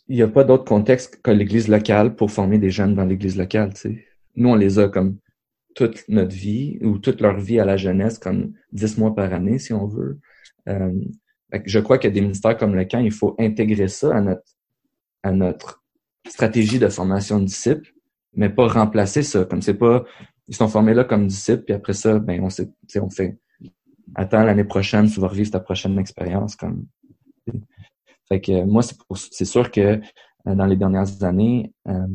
il n'y a pas d'autre contexte que l'église locale pour former des jeunes dans l'église locale. tu sais. Nous, on les a comme toute notre vie ou toute leur vie à la jeunesse, comme 10 mois par année, si on veut. Euh, je crois que des ministères comme le camp, il faut intégrer ça à notre, à notre stratégie de formation de disciples, mais pas remplacer ça. Comme c'est pas, ils sont formés là comme disciples, puis après ça, ben on sait, on fait, attends l'année prochaine, tu vas revivre ta prochaine expérience. Comme, fait que moi, c'est sûr que euh, dans les dernières années, euh,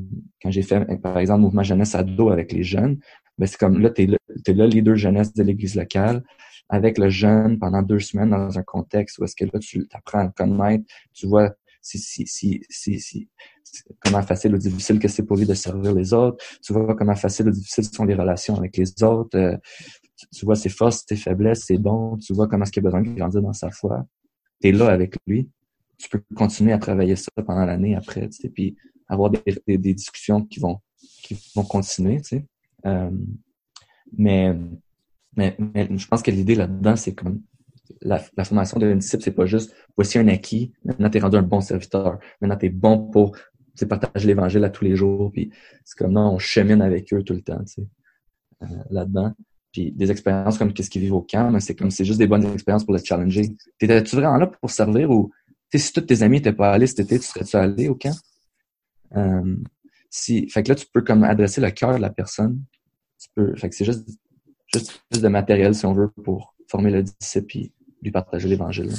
quand j'ai fait, par exemple, mouvement jeunesse ado avec les jeunes, ben c'est comme là, t'es là, t'es là, leader jeunesse de l'église locale, avec le jeune pendant deux semaines dans un contexte où est-ce que là, tu apprends à le connaître, tu vois si, si, si, si, comment facile ou difficile que c'est pour lui de servir les autres, tu vois comment facile ou difficile sont les relations avec les autres, euh, tu, tu vois ses forces, ses faiblesses, ses dons, tu vois comment est-ce qu'il a besoin de grandir dans sa foi. Tu es là avec lui. Tu peux continuer à travailler ça pendant l'année après, tu sais, puis avoir des, des, des discussions qui vont qui vont continuer, tu sais. Euh, mais, je pense que l'idée là-dedans, c'est comme la, la formation d'un disciple, c'est pas juste voici un acquis, maintenant tu es rendu un bon serviteur, maintenant tu es bon pour partager l'évangile à tous les jours, puis c'est comme non, on chemine avec eux tout le temps, euh, là-dedans. Puis des expériences comme qu'est-ce qu'ils vivent au camp, c'est comme c'est juste des bonnes expériences pour le challenger. T'étais-tu vraiment là pour servir ou si tous tes amis étaient pas allés cet été, tu serais-tu allé au camp? Euh, si, fait que là, tu peux comme adresser le cœur de la personne. Tu peux, fait que c'est juste, juste plus de matériel, si on veut, pour former le disciple puis lui partager l'évangile.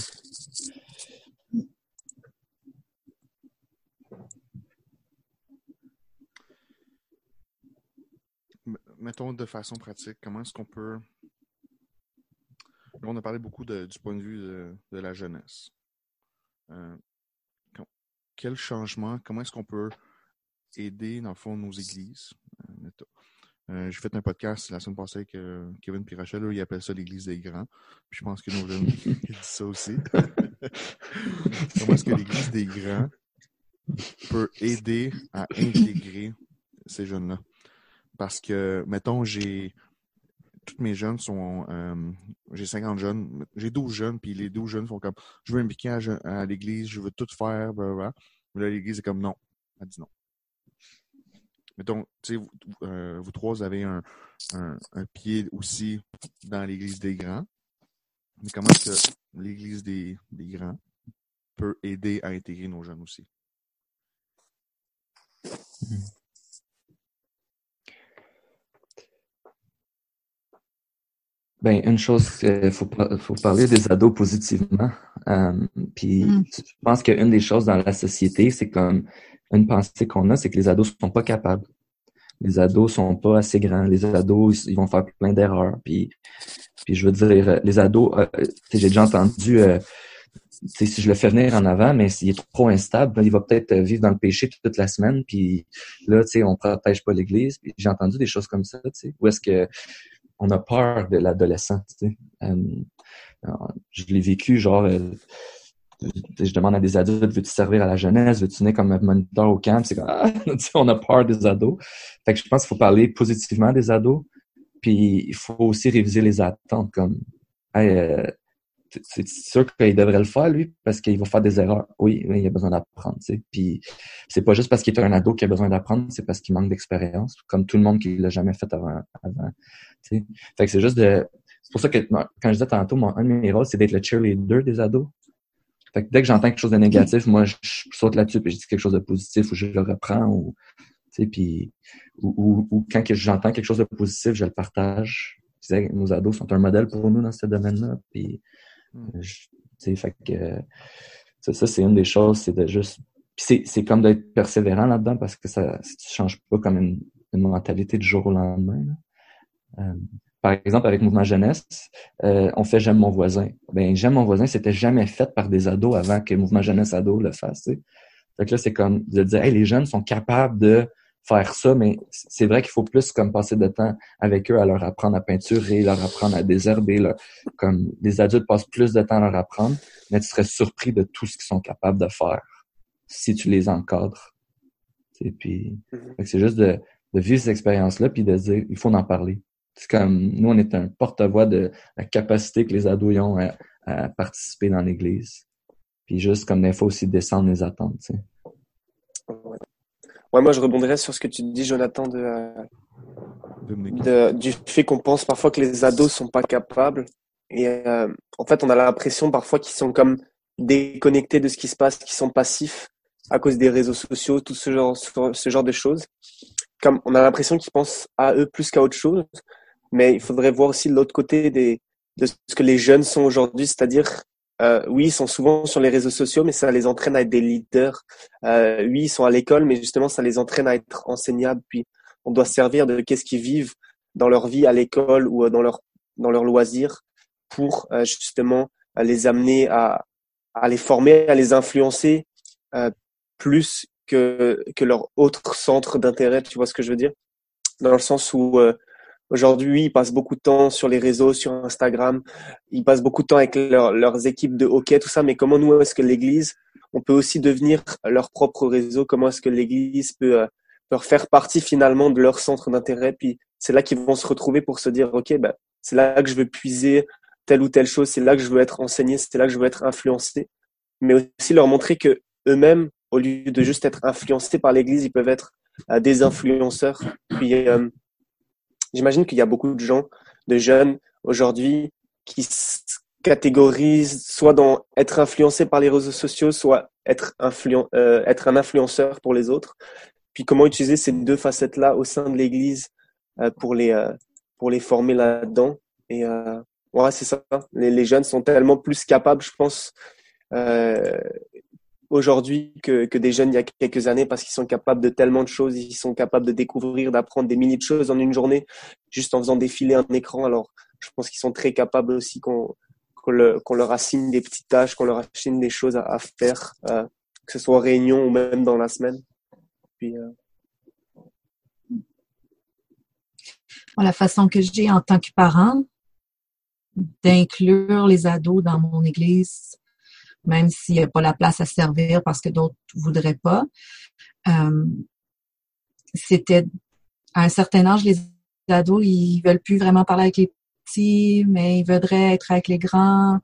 Mettons de façon pratique, comment est-ce qu'on peut. Là, on a parlé beaucoup du point de vue de, la jeunesse. Euh, quel changement, comment est-ce qu'on peut aider, dans le fond, nos églises. Euh, j'ai fait un podcast la semaine passée avec Kevin et Rachel, ils appellent ça l'église des grands. Puis je pense que nos jeunes disent ça aussi. Comment est-ce que l'église des grands peut aider à intégrer ces jeunes-là? Parce que, mettons, j'ai toutes mes jeunes sont. Euh, j'ai 50 jeunes, j'ai 12 jeunes, puis les 12 jeunes font comme je veux m'impliquer à, l'église, je veux tout faire, blablabla. Mais là, l'église est comme non. Elle dit non. Mettons, vous, euh, vous, trois avez un, pied aussi dans l'église des grands. Mais comment est-ce que l'église des, des grands peut aider à intégrer nos jeunes aussi? Ben, une chose, il faut, faut parler des ados positivement. Euh, puis, mm. je pense qu'une des choses dans la société, c'est comme une pensée qu'on a, c'est que les ados sont pas capables. Les ados sont pas assez grands. Les ados, ils vont faire plein d'erreurs. Puis, puis je veux dire, les ados, euh, j'ai déjà entendu, euh, si je le fais venir en avant, mais s'il est trop instable, il va peut-être vivre dans le péché toute la semaine. Puis là, tu sais, on protège pas l'Église. J'ai entendu des choses comme ça, tu sais. Où est-ce que on a peur de l'adolescent. Tu euh, je l'ai vécu, genre, euh, je demande à des adultes, veux-tu servir à la jeunesse, veux-tu venir comme moniteur au camp? C'est comme, ah, on a peur des ados. Fait que je pense qu'il faut parler positivement des ados, puis il faut aussi réviser les attentes, comme, euh, c'est sûr qu'il devrait le faire, lui, parce qu'il va faire des erreurs. Oui, il a besoin d'apprendre, tu sais. Puis c'est pas juste parce qu'il est un ado qu'il a besoin d'apprendre, c'est parce qu'il manque d'expérience, comme tout le monde qui l'a jamais fait avant. avant tu sais. Fait que c'est juste de... C'est pour ça que quand je disais tantôt, mon, un de mes rôles, c'est d'être le cheerleader des ados. Fait que dès que j'entends quelque chose de négatif, moi, je, saute là-dessus puis je dis quelque chose de positif ou je le reprends ou, tu sais, puis, ou, ou, quand j'entends quelque chose de positif, je le partage. nos ados sont un modèle pour nous dans ce domaine-là. Puis, Hmm. fait que ça, c'est une des choses, c'est de juste. c'est comme d'être persévérant là-dedans parce que ça, tu changes pas comme une, mentalité du jour au lendemain. Euh, par exemple, avec Mouvement Jeunesse, euh, on fait J'aime mon voisin. Ben, J'aime mon voisin, c'était jamais fait par des ados avant que Mouvement Jeunesse Ado le fasse. Fait que là, c'est comme de dire hey, les jeunes sont capables de faire ça, mais c'est vrai qu'il faut plus comme passer de temps avec eux à leur apprendre à peinturer, leur apprendre à désherber. comme les adultes passent plus de temps à leur apprendre, mais tu serais surpris de tout ce qu'ils sont capables de faire si tu les encadres. Et puis, mm-hmm. c'est juste de, vivre cette expérience-là puis de dire il faut en parler. C'est comme nous, on est un porte-voix de la capacité que les ados ont à, participer dans l'Église. Puis juste comme il faut aussi descendre les attentes. Ouais, moi, je rebondirais sur ce que tu dis, Jonathan, de, de du fait qu'on pense parfois que les ados sont pas capables. Et euh, en fait, on a l'impression parfois qu'ils sont comme déconnectés de ce qui se passe, qu'ils sont passifs à cause des réseaux sociaux, tout ce genre, ce genre de choses. Comme on a l'impression qu'ils pensent à eux plus qu'à autre chose, mais il faudrait voir aussi l'autre côté des, de ce que les jeunes sont aujourd'hui, c'est-à-dire euh, oui, ils sont souvent sur les réseaux sociaux, mais ça les entraîne à être des leaders. Euh, oui, ils sont à l'école, mais justement, ça les entraîne à être enseignables. Puis, on doit servir de qu'est-ce qu'ils vivent dans leur vie à l'école ou dans leur dans leur loisir pour euh, justement les amener à, les former, à les influencer euh, plus que que leur autre centre d'intérêt. Tu vois ce que je veux dire? Dans le sens où euh, Aujourd'hui, ils passent beaucoup de temps sur les réseaux, sur Instagram. Ils passent beaucoup de temps avec leurs équipes de hockey, tout ça. Mais comment nous, est-ce que l'Église, on peut aussi devenir leur propre réseau? Comment est-ce que l'Église peut, euh, faire partie finalement de leur centre d'intérêt? Puis c'est là qu'ils vont se retrouver pour se dire, ok, ben, c'est là que je veux puiser telle ou telle chose. C'est là que je veux être enseigné. C'est là que je veux être influencé. Mais aussi leur montrer que eux-mêmes, au lieu de juste être influencés par l'Église, ils peuvent être euh, des influenceurs. Puis euh, J'imagine qu'il y a beaucoup de gens, de jeunes aujourd'hui, qui se catégorisent soit dans être influencé par les réseaux sociaux, soit être, influen euh, être un influenceur pour les autres. Puis comment utiliser ces deux facettes-là au sein de l'Église euh, pour les euh, pour les former là-dedans? Et euh, ouais, c'est ça. Les, jeunes sont tellement plus capables, je pense, aujourd'hui que, que, des jeunes il y a quelques années parce qu'ils sont capables de tellement de choses, ils sont capables de découvrir, d'apprendre des milliers de choses en une journée juste en faisant défiler un écran. Alors, je pense qu'ils sont très capables aussi qu'on qu'on leur assigne des petites tâches, qu'on leur assigne des choses à, faire, euh, que ce soit en réunion ou même dans la semaine. Puis, euh... la façon que j'ai en tant que parent d'inclure les ados dans mon église, même s'il n'y a pas la place à servir parce que d'autres voudraient pas. Euh, c'était à un certain âge, les ados, ils veulent plus vraiment parler avec les petits, mais ils voudraient être avec les grands.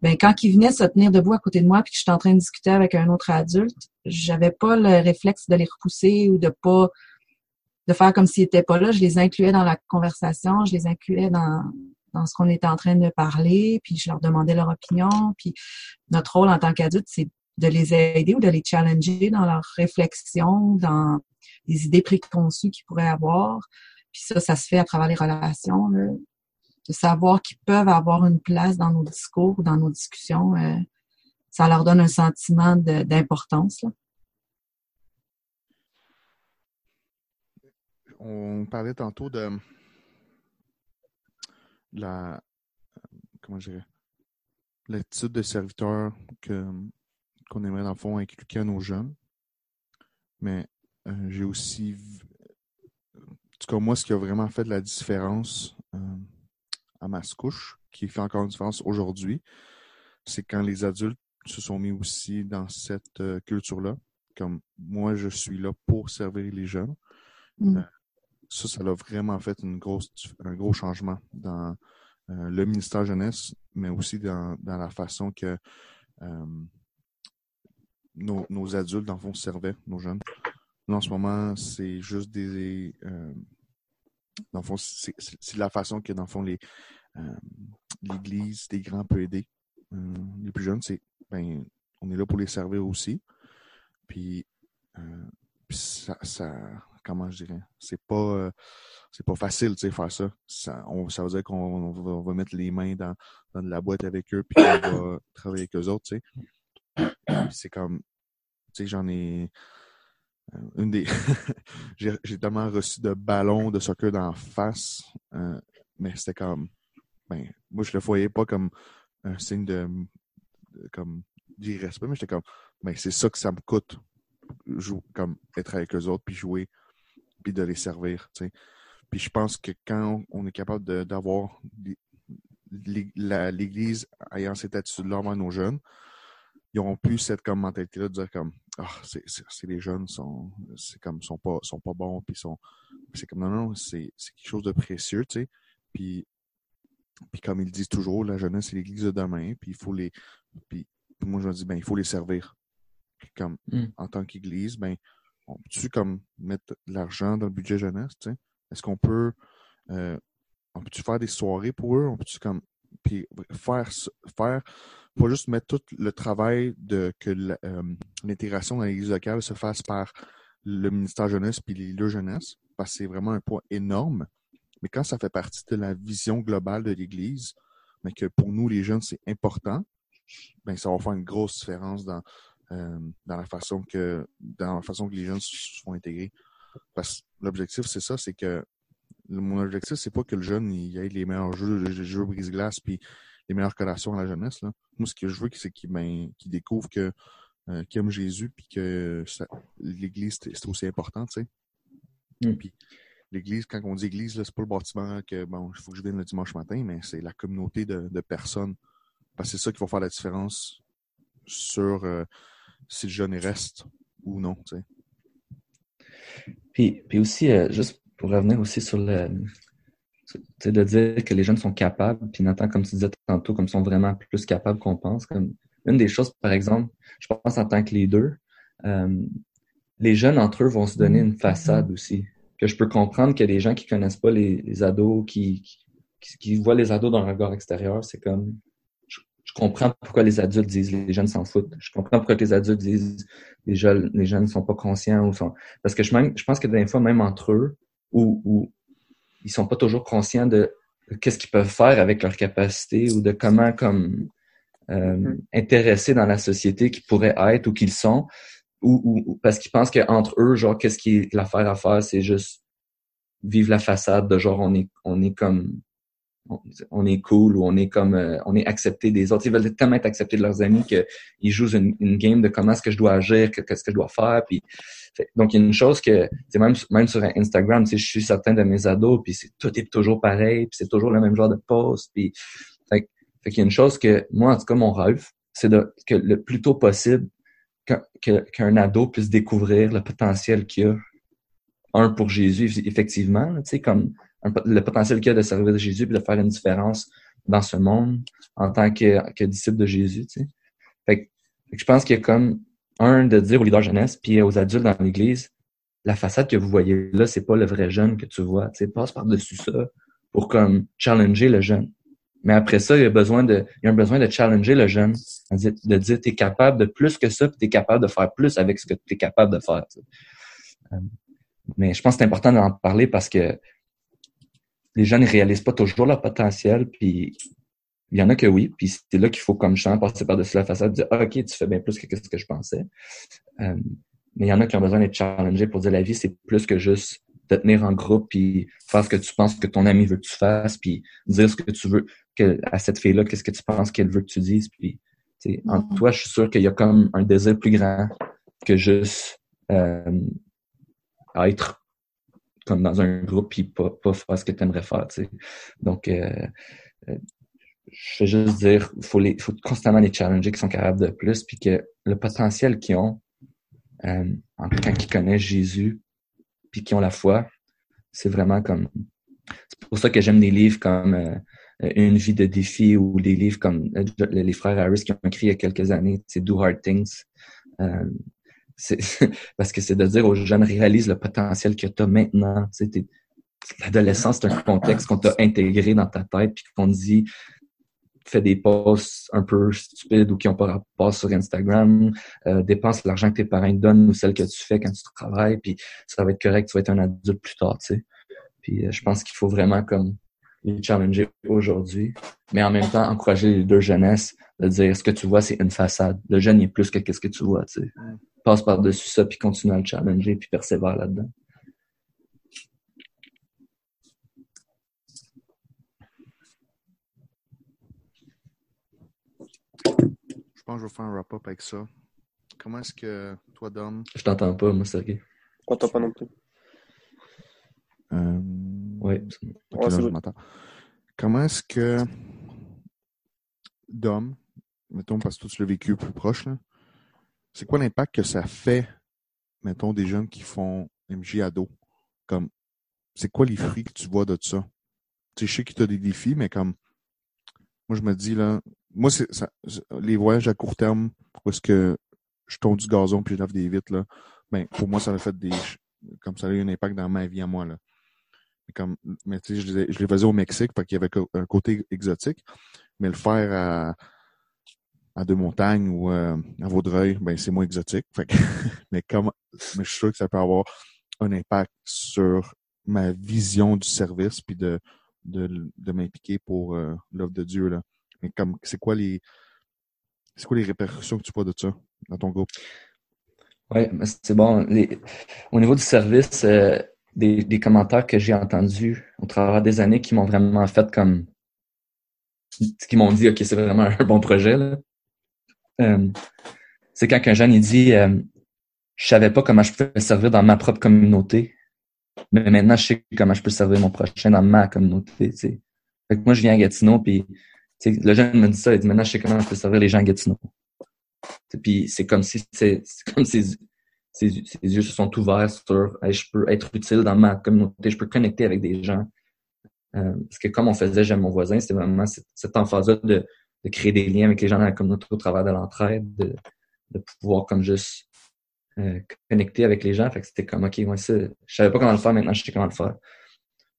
Ben, quand ils venaient se tenir debout à côté de moi puis que j'étais en train de discuter avec un autre adulte, j'avais pas le réflexe de les repousser ou de pas de faire comme s'ils étaient pas là. Je les incluais dans la conversation, je les incluais dans, dans ce qu'on était en train de parler, puis je leur demandais leur opinion. Puis notre rôle en tant qu'adulte, c'est de les aider ou de les challenger dans leur réflexion, dans les idées préconçues qu'ils pourraient avoir. Puis ça, ça se fait à travers les relations, de savoir qu'ils peuvent avoir une place dans nos discours, dans nos discussions. Euh, ça leur donne un sentiment d'importance. On parlait tantôt de la comment je dirais l'attitude de serviteur que qu'on aimerait dans le fond inculquer à nos jeunes. Mais euh, j'ai aussi en tout cas moi ce qui a vraiment fait de la différence euh, à Mascouche, qui fait encore une différence aujourd'hui, c'est quand les adultes se sont mis aussi dans cette euh, culture-là. Comme moi, je suis là pour servir les jeunes. Mm ça, ça a vraiment fait une grosse, un gros changement dans euh, le ministère jeunesse, mais aussi dans, la façon que euh, nos, adultes, dans le fond, servaient nos jeunes. Là, en ce moment, c'est juste des. Euh, dans le fond, c'est la façon que, dans le fond, l'Église des grands peut aider. les plus jeunes, c'est ben, on est là pour les servir aussi. Puis, puis ça, ça, comment je dirais, c'est pas, euh, c'est pas facile, tu sais, faire ça. Ça, veut dire qu'on va, mettre les mains dans, dans de la boîte avec eux, puis on va travailler avec eux autres, tu sais. C'est comme, tu sais, j'en ai, euh, une des, j'ai tellement reçu de ballons de soccer dans la face, euh, mais c'était comme, ben, moi je le voyais pas comme un signe de, comme d'irrespect, mais j'étais comme, ben c'est ça que ça me coûte, comme être avec eux autres puis jouer puis de les servir. Puis je pense que quand on est capable d'avoir l'Église ayant cette attitude-là envers nos jeunes, ils n'auront plus cette comme mentalité-là de dire comme Ah, c'est les jeunes sont c'est comme sont pas sont pas bons puis sont c'est comme non non c'est quelque chose de précieux tu sais puis puis comme ils disent toujours la jeunesse c'est l'église de demain puis il faut les puis moi je me dis ben il faut les servir comme mm. en tant qu'église ben on peut-tu comme mettre de l'argent dans le budget jeunesse, Est-ce qu'on peut euh, on peut-tu faire des soirées pour eux? On peut-tu comme puis faire faire pas juste mettre tout le travail de que euh, l'intégration dans l'église locale se fasse par le ministère jeunesse puis les deux jeunesse, parce que c'est vraiment un poids énorme. Mais quand ça fait partie de la vision globale de l'Église, mais que pour nous, les jeunes, c'est important, ben ça va faire une grosse différence dans euh, dans la façon que dans la façon que les jeunes se font intégrer. Parce que l'objectif, c'est ça, c'est que mon objectif, c'est pas que le jeune il ait les meilleurs jeux, les jeux brise-glace puis les meilleures collations à la jeunesse. Là. Moi, ce que je veux, c'est qu'il ben, découvre que euh, qu'il aime Jésus puis que l'Église, c'est aussi important, tu sais. Mm. Puis l'Église, quand on dit Église, c'est pas le bâtiment que bon, il faut que je vienne le dimanche matin, mais c'est la communauté de, de personnes. Parce que c'est ça qui va faire la différence sur euh, si le jeune reste ou non. Puis, puis aussi, euh, juste pour revenir aussi sur le. de dire que les jeunes sont capables, puis Nathan, comme tu disais tantôt, comme ils sont vraiment plus capables qu'on pense. Comme une des choses, par exemple, je pense en tant que leader, euh, les jeunes entre eux vont se donner une façade aussi. Que je peux comprendre qu'il y a des gens qui connaissent pas les, ados, qui, qui, qui, voient les ados dans le regard extérieur, c'est comme je comprends pourquoi les adultes disent les jeunes s'en foutent. Je comprends pourquoi les adultes disent les jeunes les jeunes ne sont pas conscients ou sont parce que je même je pense que des fois même entre eux où, où ils sont pas toujours conscients de qu'est-ce qu'ils peuvent faire avec leur capacité ou de comment comme euh, intéresser dans la société qu'ils pourraient être ou qu'ils sont ou, ou parce qu'ils pensent qu'entre eux genre qu'est-ce qui est l'affaire à faire c'est juste vivre la façade de genre on est on est comme on est cool ou on est comme euh, on est accepté des autres. Ils veulent tellement être acceptés de leurs amis qu'ils jouent une, game de comment est-ce que je dois agir, qu'est-ce que je dois faire. Puis donc, il y a une chose que, même, même sur Instagram, je suis certain de mes ados, puis c'est tout est toujours pareil, puis c'est toujours le même genre de post, puis fait, fait qu'il y a une chose que, moi, en tout cas, mon rêve, c'est que le plus tôt possible, qu'un ado puisse découvrir le potentiel qu'il a, un pour Jésus, effectivement, tu sais, comme le potentiel qu'il a de servir Jésus puis de faire une différence dans ce monde en tant que, que disciple de Jésus, tu sais. Fait, fait que je pense qu'il y a comme un, de dire aux leaders jeunesse, puis aux adultes dans l'Église, la façade que vous voyez là, c'est pas le vrai jeune que tu vois. Tu sais, passe par-dessus ça pour comme challenger le jeune. Mais après ça, il y a besoin de, il y a un besoin de challenger le jeune, de dire tu es capable de plus que ça, puis tu es capable de faire plus avec ce que tu es capable de faire. Euh, mais je pense que c'est important d'en parler parce que les jeunes ne réalisent pas toujours leur potentiel, puis il y en a que oui, puis c'est là qu'il faut comme chant passer par-dessus la façade, dire ah, OK, tu fais bien plus que ce que je pensais. Euh, mais il y en a qui ont besoin d'être challengés pour dire la vie, c'est plus que juste te tenir en groupe puis faire ce que tu penses que ton ami veut que tu fasses puis dire ce que tu veux que, à cette fille-là, qu'est-ce que tu penses qu'elle veut que tu dises. Puis en mm-hmm. toi, je suis sûr qu'il y a comme un désir plus grand que juste euh, être comme dans un groupe puis pas, pas faire ce que tu aimerais faire. Donc euh, euh je veux juste dire, faut, les, faut constamment les challenger qui sont capables de plus, puis que le potentiel qu'ils ont, euh, en tant qu'ils connaissent Jésus, puis qui ont la foi, c'est vraiment comme... C'est pour ça que j'aime des livres comme euh, Une vie de défi ou des livres comme euh, les frères Harris qui ont écrit il y a quelques années, c'est Do Hard Things. Parce que c'est de dire aux jeunes, réalise le potentiel que tu as maintenant. L'adolescence, c'est un contexte qu'on t'a intégré dans ta tête, puis qu'on dit, fais des posts un peu stupides ou qui n'ont pas rapport sur Instagram, euh, dépense l'argent que tes parents te donnent ou celle que tu fais quand tu travailles, puis ça va être correct, tu vas être un adulte plus tard, tu sais. Puis euh, je pense qu'il faut vraiment comme les challenger aujourd'hui, mais en même temps encourager les deux jeunesses de dire ce que tu vois, c'est une façade. Le jeune il est plus que qu'est-ce que tu vois, tu sais. Passe par-dessus ça, puis continue à le challenger, puis persévère là-dedans. Je pense que je vais faire un wrap-up avec ça. Comment est-ce que toi, Dom? Je t'entends pas, moi, Sergei. Je t'entends pas non plus. Euh... Oui. je m'entends. Comment est-ce que Dom, mettons, parce que tu l'as vécu plus proche, c'est quoi l'impact que ça fait, mettons, des jeunes qui font MJ ado? Comme, c'est quoi les fruits que tu vois de ça? Tu sais, je sais que tu as des défis, mais comme, moi, je me dis, là, moi, c'est les voyages à court terme, où est-ce que je tombe du gazon puis je lave des vitres, là, ben, pour moi, ça a fait des, comme ça a eu un impact dans ma vie à moi, là. Comme, mais tu sais, je, les, faisais au Mexique, parce qu'il y avait un côté exotique, mais le faire à, à Deux Montagnes ou euh, à Vaudreuil, ben, c'est moins exotique. Fait que, mais comme, mais je suis sûr que ça peut avoir un impact sur ma vision du service puis de, de, de m'impliquer pour euh, l'œuvre de Dieu, là. Mais comme, c'est quoi les, c'est quoi les répercussions que tu vois de ça dans ton groupe? Oui, c'est bon. au niveau du service, euh, des, des, commentaires que j'ai entendus au travers des années qui m'ont vraiment fait comme, qui m'ont dit, OK, c'est vraiment un bon projet. Euh, c'est quand un jeune, il dit, euh, je savais pas comment je pouvais servir dans ma propre communauté, mais maintenant, je sais comment je peux servir mon prochain dans ma communauté, Fait que moi, je viens à Gatineau, puis le jeune me dit ça, il dit maintenant je sais comment je peux servir les gens à Gatineau. Puis c'est comme si c'est comme si ses, yeux se sont ouverts sur je peux être utile dans ma communauté, je peux connecter avec des gens. Euh, parce que comme on faisait J'aime mon voisin, c'était vraiment cette, cette emphase-là de, de, créer des liens avec les gens dans la communauté au travers de l'entraide, de, de pouvoir comme juste euh, connecter avec les gens. Fait que c'était comme OK, moi ça, je savais pas comment le faire, maintenant je sais comment le faire.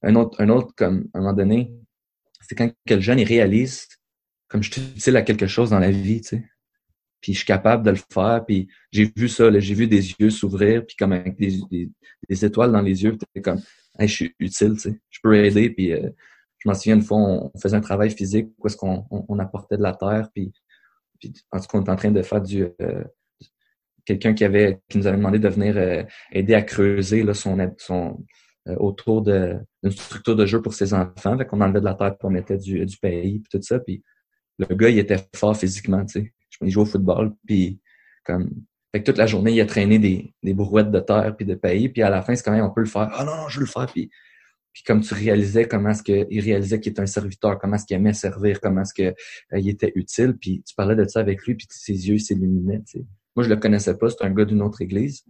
Un autre, un autre comme à un moment donné, c'est quand quel jeune il réalise comme je suis utile à quelque chose dans la vie, tu sais. Puis je suis capable de le faire, puis j'ai vu ça, j'ai vu des yeux s'ouvrir, puis comme avec des, des, étoiles dans les yeux, puis comme je suis utile, tu sais. Je peux aider, puis euh, je m'en souviens une fois, on, faisait un travail physique où est-ce qu'on on, apportait de la terre, puis, puis en tout cas, on était en train de faire du euh, quelqu'un qui avait qui nous avait demandé de venir euh, aider à creuser là, son, son euh, autour d'une structure de jeu pour ses enfants. Fait qu'on enlevait de la terre pour mettre du, du pays puis tout ça. Puis le gars, il était fort physiquement, tu sais. Il jouait au football, puis comme Fait que toute la journée, il a traîné des, des brouettes de terre puis de pays, puis à la fin, c'est quand même, on peut le faire. Ah non, non, je veux le faire. Puis, puis comme tu réalisais comment est-ce qu'il réalisait qu'il était un serviteur, comment est-ce qu'il aimait servir, comment est-ce qu'il euh, était utile, puis tu parlais de ça avec lui, puis ses yeux s'illuminaient. Moi, je le connaissais pas, c'est un gars d'une autre église,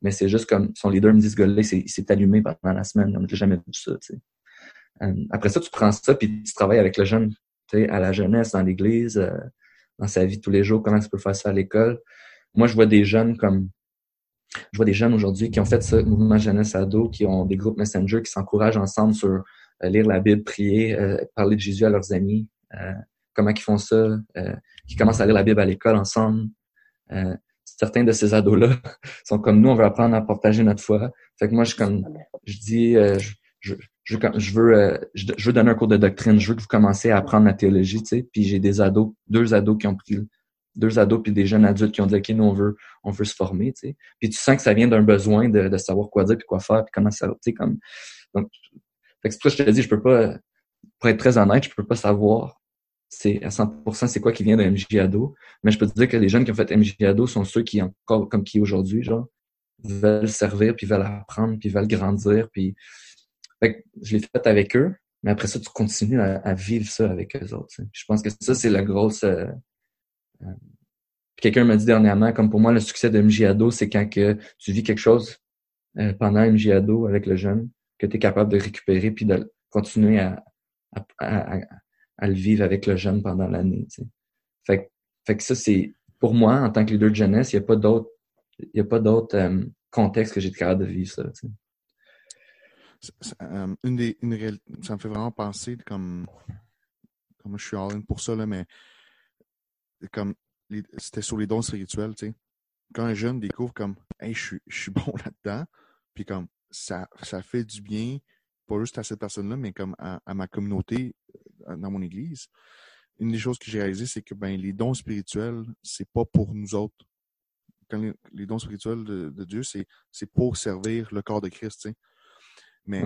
mais c'est juste comme son leader me dit, ce gars-là, il s'est allumé pendant la semaine, on n'a jamais vu ça. Euh, après ça, tu prends ça, puis tu travailles avec le jeune, à la jeunesse, dans l'église, euh, dans sa vie de tous les jours, comment tu peux faire ça à l'école. Moi, je vois des jeunes comme je vois des jeunes aujourd'hui qui ont fait ce mouvement jeunesse ado, qui ont des groupes Messenger, qui s'encouragent ensemble sur euh, lire la Bible, prier, euh, parler de Jésus à leurs amis, euh, comment ils font ça, qui commencent à lire la Bible à l'école ensemble. certains de ces ados-là sont comme nous, on veut apprendre à partager notre foi. Fait que moi, je comme je dis, je, je, je, je veux je, veux donner un cours de doctrine, je veux que vous commenciez à apprendre la théologie, tu sais. Puis j'ai des ados, deux ados qui ont pris deux ados puis des jeunes adultes qui ont dit OK, nous on veut on veut se former, tu sais. Puis tu sens que ça vient d'un besoin de, de savoir quoi dire puis quoi faire puis comment ça, tu sais comme donc c'est pour ça que je te dis je peux pas pour être très honnête, je peux pas savoir c'est à 100% c'est quoi qui vient de MJ Ado, mais je peux te dire que les jeunes qui ont fait MJ Ado sont ceux qui encore comme qui aujourd'hui genre veulent servir puis veulent apprendre puis veulent grandir puis fait que je l'ai fait avec eux, mais après ça tu continues à, vivre ça avec eux autres. Je pense que ça c'est la grosse euh, euh, quelqu'un m'a dit dernièrement, comme pour moi, le succès de MJADO, c'est quand tu vis quelque chose euh, pendant MJADO avec le jeune, que tu es capable de récupérer puis de continuer à, le vivre avec le jeune pendant l'année. Fait, que ça, c'est pour moi, en tant que leader de jeunesse, il n'y a pas d'autre a pas euh, contexte que j'ai de capable de vivre ça. Une des, une ça me fait vraiment penser comme, comme je suis en ligne pour ça, là, mais comme c'était sur les dons spirituels, tu sais. Quand un jeune découvre comme Hey, je suis, je suis bon là-dedans, puis comme ça, ça fait du bien, pas juste à cette personne-là, mais comme à, ma communauté euh, dans mon église. Une des choses que j'ai réalisées, c'est que ben, les dons spirituels, c'est pas pour nous autres. Quand les, dons spirituels de, Dieu, c'est pour servir le corps de Christ, Mais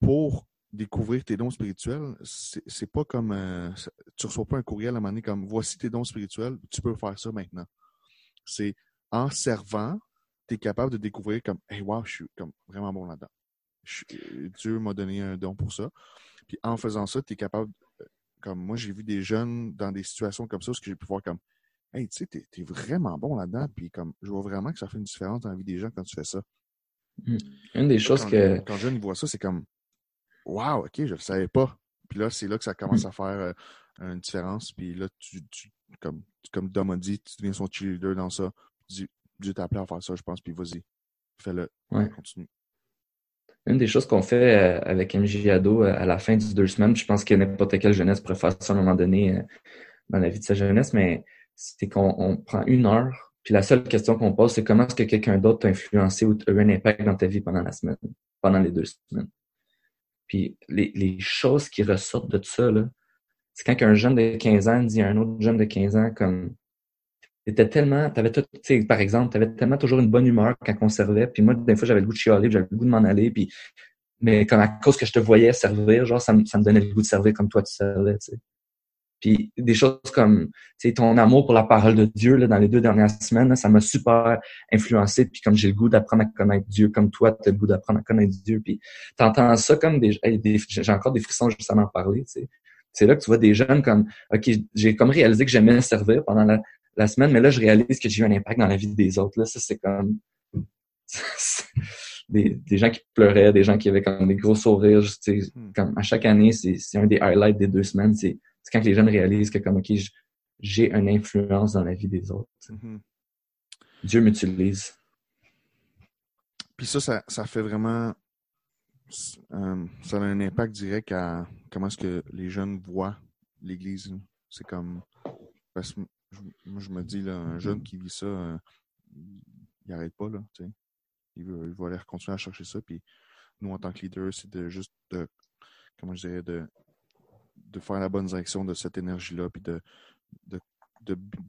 pour découvrir tes dons spirituels, c'est pas comme euh, tu reçois pas un courriel à un moment donné comme voici tes dons spirituels, tu peux faire ça maintenant. C'est en servant, tu es capable de découvrir comme Hey wow, je suis comme vraiment bon là-dedans. Dieu m'a donné un don pour ça. Puis en faisant ça, tu es capable euh, comme moi j'ai vu des jeunes dans des situations comme ça, ce que j'ai pu voir comme Hey, tu sais, t'es es vraiment bon là-dedans, puis comme je vois vraiment que ça fait une différence dans la vie des gens quand tu fais ça. Mmh. Une des choses que. Quand jeune, il voit ça, c'est comme Wow, ok, je le savais pas. Puis là, c'est là que ça commence à faire euh, une différence. Puis là, tu, comme, comme Dom a dit, tu deviens son cheerleader dans ça. Dieu t'a appelé à faire ça, je pense, puis vas-y, fais-le. Ouais. Continue. Une des choses qu'on fait euh, avec MJ Ado euh, à la fin des deux semaines, je pense que n'importe quelle jeunesse pourrait faire ça à un moment donné dans la vie de sa jeunesse, mais c'est qu'on prend une heure, puis la seule question qu'on pose, c'est comment est-ce que quelqu'un d'autre t'a influencé ou a eu un impact dans ta vie pendant la semaine, pendant les deux semaines? Puis les, choses qui ressortent de ça, là, c'est quand un jeune de 15 ans dit à un autre jeune de 15 ans comme t'étais tellement, t'avais tout, par exemple, t'avais tellement toujours une bonne humeur quand on servait, puis moi, des fois, j'avais le goût de chialer, j'avais le goût de m'en aller, puis mais comme à cause que je te voyais servir, genre, ça me, ça me donnait le goût de servir comme toi tu servais, tu sais. Puis des choses comme tu sais, ton amour pour la parole de Dieu là, dans les deux dernières semaines, ça m'a super influencé. Puis comme j'ai le goût d'apprendre à connaître Dieu, comme toi, tu as le goût d'apprendre à connaître Dieu. Puis t'entends ça comme des, j'ai encore des frissons juste à en parler. C'est là que tu vois des jeunes comme OK, j'ai comme réalisé que j'aimais servir pendant la, la, semaine, mais là, je réalise que j'ai eu un impact dans la vie des autres. Là, ça, c'est comme des, des gens qui pleuraient, des gens qui avaient comme des gros sourires. Tu sais, hmm. comme à chaque année, c'est un des highlights des deux semaines. C'est c'est quand les jeunes réalisent que comme OK, j'ai une influence dans la vie des autres. Mm-hmm. Dieu m'utilise. Puis ça, ça, fait vraiment euh, ça a un impact direct à comment est-ce que les jeunes voient l'Église. C'est comme parce que moi je me dis là, un jeune qui vit ça, euh, il n'arrête pas là. Il, veut, il va aller continuer à chercher ça. Puis nous en tant que leader, c'est de juste de comment je dirais de de faire la bonne direction de cette énergie-là, puis de, de,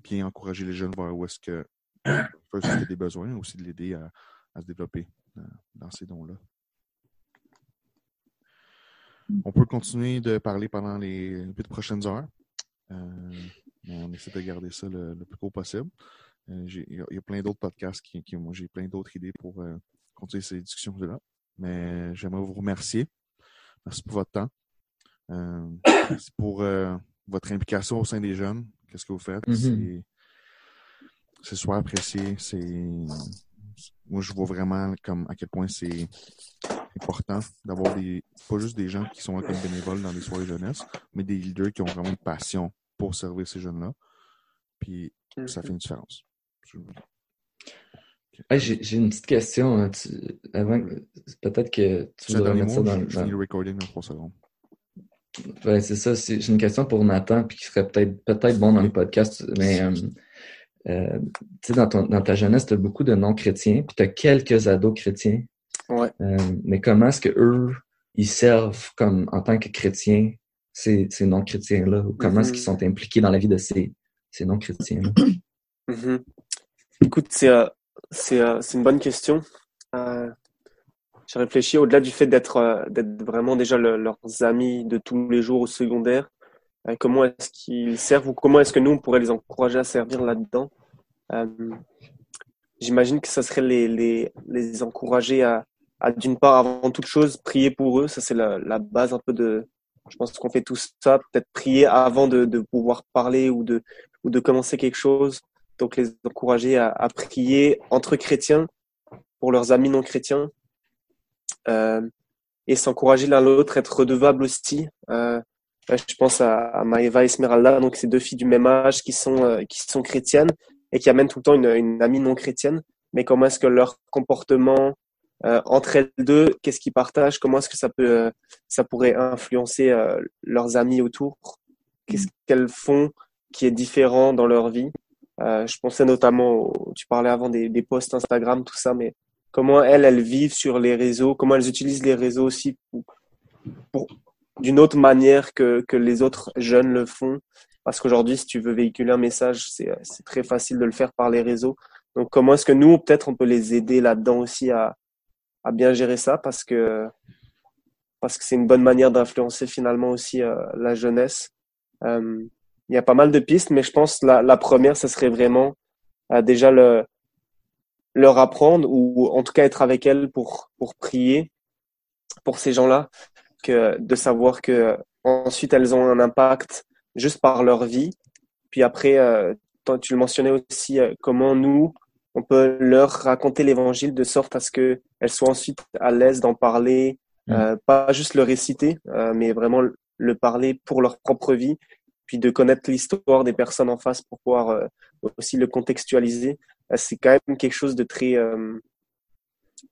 bien encourager les jeunes vers où est-ce que y a des besoins, aussi de l'aider à, se développer euh, dans, ces dons-là. On peut continuer de parler pendant les huit prochaines heures. Euh, on essaie de garder ça le, plus court possible. Euh, il y, a plein d'autres podcasts qui, qui moi j'ai plein d'autres idées pour continuer ces discussions-là. Mais j'aimerais vous remercier. Merci pour votre temps. Euh, pour votre implication au sein des jeunes. Qu'est-ce que vous faites? Mm-hmm. C'est super apprécié. C'est moi je vois vraiment comme à quel point c'est important d'avoir des pas juste des gens qui sont là comme bénévoles dans les soirées jeunesse, mais des leaders qui ont vraiment une passion pour servir ces jeunes-là. Puis ça fait une différence. J'ai une petite question. Hein. avant, peut-être que tu voudrais mettre ça dans, le recording dans 3 secondes. Ouais, c'est ça. J'ai une question pour Nathan, puis qui serait peut-être peut-être bon dans les podcasts. Mais euh, euh, tu sais, dans, dans, ta jeunesse, tu as beaucoup de non-chrétiens, puis tu as quelques ados chrétiens. Ouais. Euh, mais comment est-ce que eux, ils servent comme en tant que chrétiens ces, ces non-chrétiens-là? Ou comment est-ce qu'ils mm-hmm. sont impliqués dans la vie de ces, ces non-chrétiens-là? Mm-hmm. Écoute, c'est c'est une bonne question. Euh, J'ai réfléchi au-delà du fait d'être euh, d'être vraiment déjà leurs amis de tous les jours au secondaire. Euh, comment est-ce qu'ils servent ou comment est-ce que nous on pourrait les encourager à servir là-dedans? J'imagine que ça serait les, les, les encourager à, à d'une part avant toute chose prier pour eux. Ça c'est la, la base un peu de. Je pense qu'on fait tout ça. Peut-être prier avant de, de pouvoir parler ou de ou de commencer quelque chose donc les encourager à, à, prier entre chrétiens pour leurs amis non chrétiens euh, et s'encourager l'un l'autre, être redevable aussi. Euh, je pense à, à Maeva et Esmeralda, donc ces deux filles du même âge qui sont euh, qui sont chrétiennes et qui amènent tout le temps une, une amie non chrétienne. Mais comment est-ce que leur comportement euh, entre elles deux, qu'est-ce qu'ils partagent, comment est-ce que ça peut euh, ça pourrait influencer euh, leurs amis autour, qu'est-ce qu'elles font qui est différent dans leur vie? Euh, je pensais notamment, tu parlais avant des, des posts Instagram, tout ça, mais comment elles, elles vivent sur les réseaux, comment elles utilisent les réseaux aussi pour, pour d'une autre manière que, que les autres jeunes le font. Parce qu'aujourd'hui, si tu veux véhiculer un message, c'est très facile de le faire par les réseaux. Donc, comment est-ce que nous, peut-être, on peut les aider là-dedans aussi à, à bien gérer ça? Parce que parce que c'est une bonne manière d'influencer finalement aussi euh, la jeunesse. Euh, il y a pas mal de pistes, mais je pense la, la première, ce serait vraiment euh, déjà le, leur apprendre ou en tout cas être avec elles pour, pour prier pour ces gens-là, que de savoir que ensuite elles ont un impact juste par leur vie. Puis après, euh, tu le mentionnais aussi, euh, comment nous, on peut leur raconter l'évangile de sorte à ce que elles soient ensuite à l'aise d'en parler, mmh. euh, pas juste le réciter, euh, mais vraiment le parler pour leur propre vie puis de connaître l'histoire des personnes en face pour pouvoir euh, aussi le contextualiser. Euh, c'est quand même quelque chose de très euh,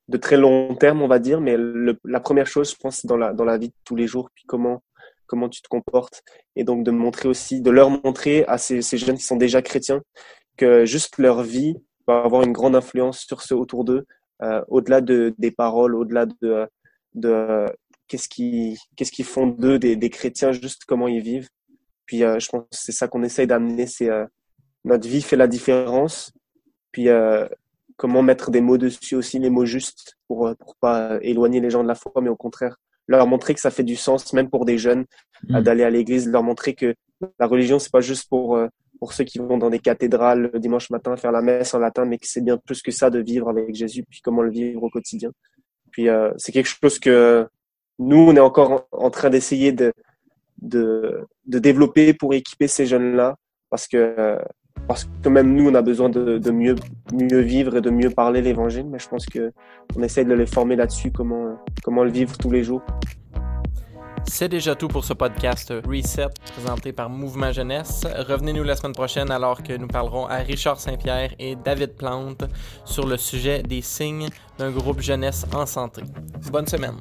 de très long terme, on va dire, mais le, la première chose, je pense, dans la dans la vie de tous les jours, puis comment comment tu te comportes, et donc de montrer aussi, de leur montrer à ces, ces jeunes qui sont déjà chrétiens que juste leur vie va avoir une grande influence sur ceux autour d'eux, au-delà de des paroles, au-delà de de qu'est-ce qui qu'est-ce qu'ils font d'eux des, des chrétiens, juste comment ils vivent puis euh, je pense que c'est ça qu'on essaye d'amener, c'est euh, notre vie fait la différence. Puis euh, comment mettre des mots dessus aussi, les mots justes pour pour pas éloigner les gens de la foi, mais au contraire leur montrer que ça fait du sens, même pour des jeunes, mmh. d'aller à l'église, leur montrer que la religion c'est pas juste pour pour ceux qui vont dans des cathédrales le dimanche matin faire la messe en latin, mais que c'est bien plus que ça de vivre avec Jésus, puis comment le vivre au quotidien. Puis euh, c'est quelque chose que nous on est encore en train d'essayer de de, de développer pour équiper ces jeunes-là parce que parce que même nous on a besoin de, de mieux mieux vivre et de mieux parler l'évangile mais je pense que on essaye de les former là-dessus comment comment le vivre tous les jours. C'est déjà tout pour ce podcast Reset présenté par Mouvement Jeunesse. Revenez-nous la semaine prochaine alors que nous parlerons à Richard Saint-Pierre et David Plante sur le sujet des signes d'un groupe jeunesse en santé. Bonne semaine.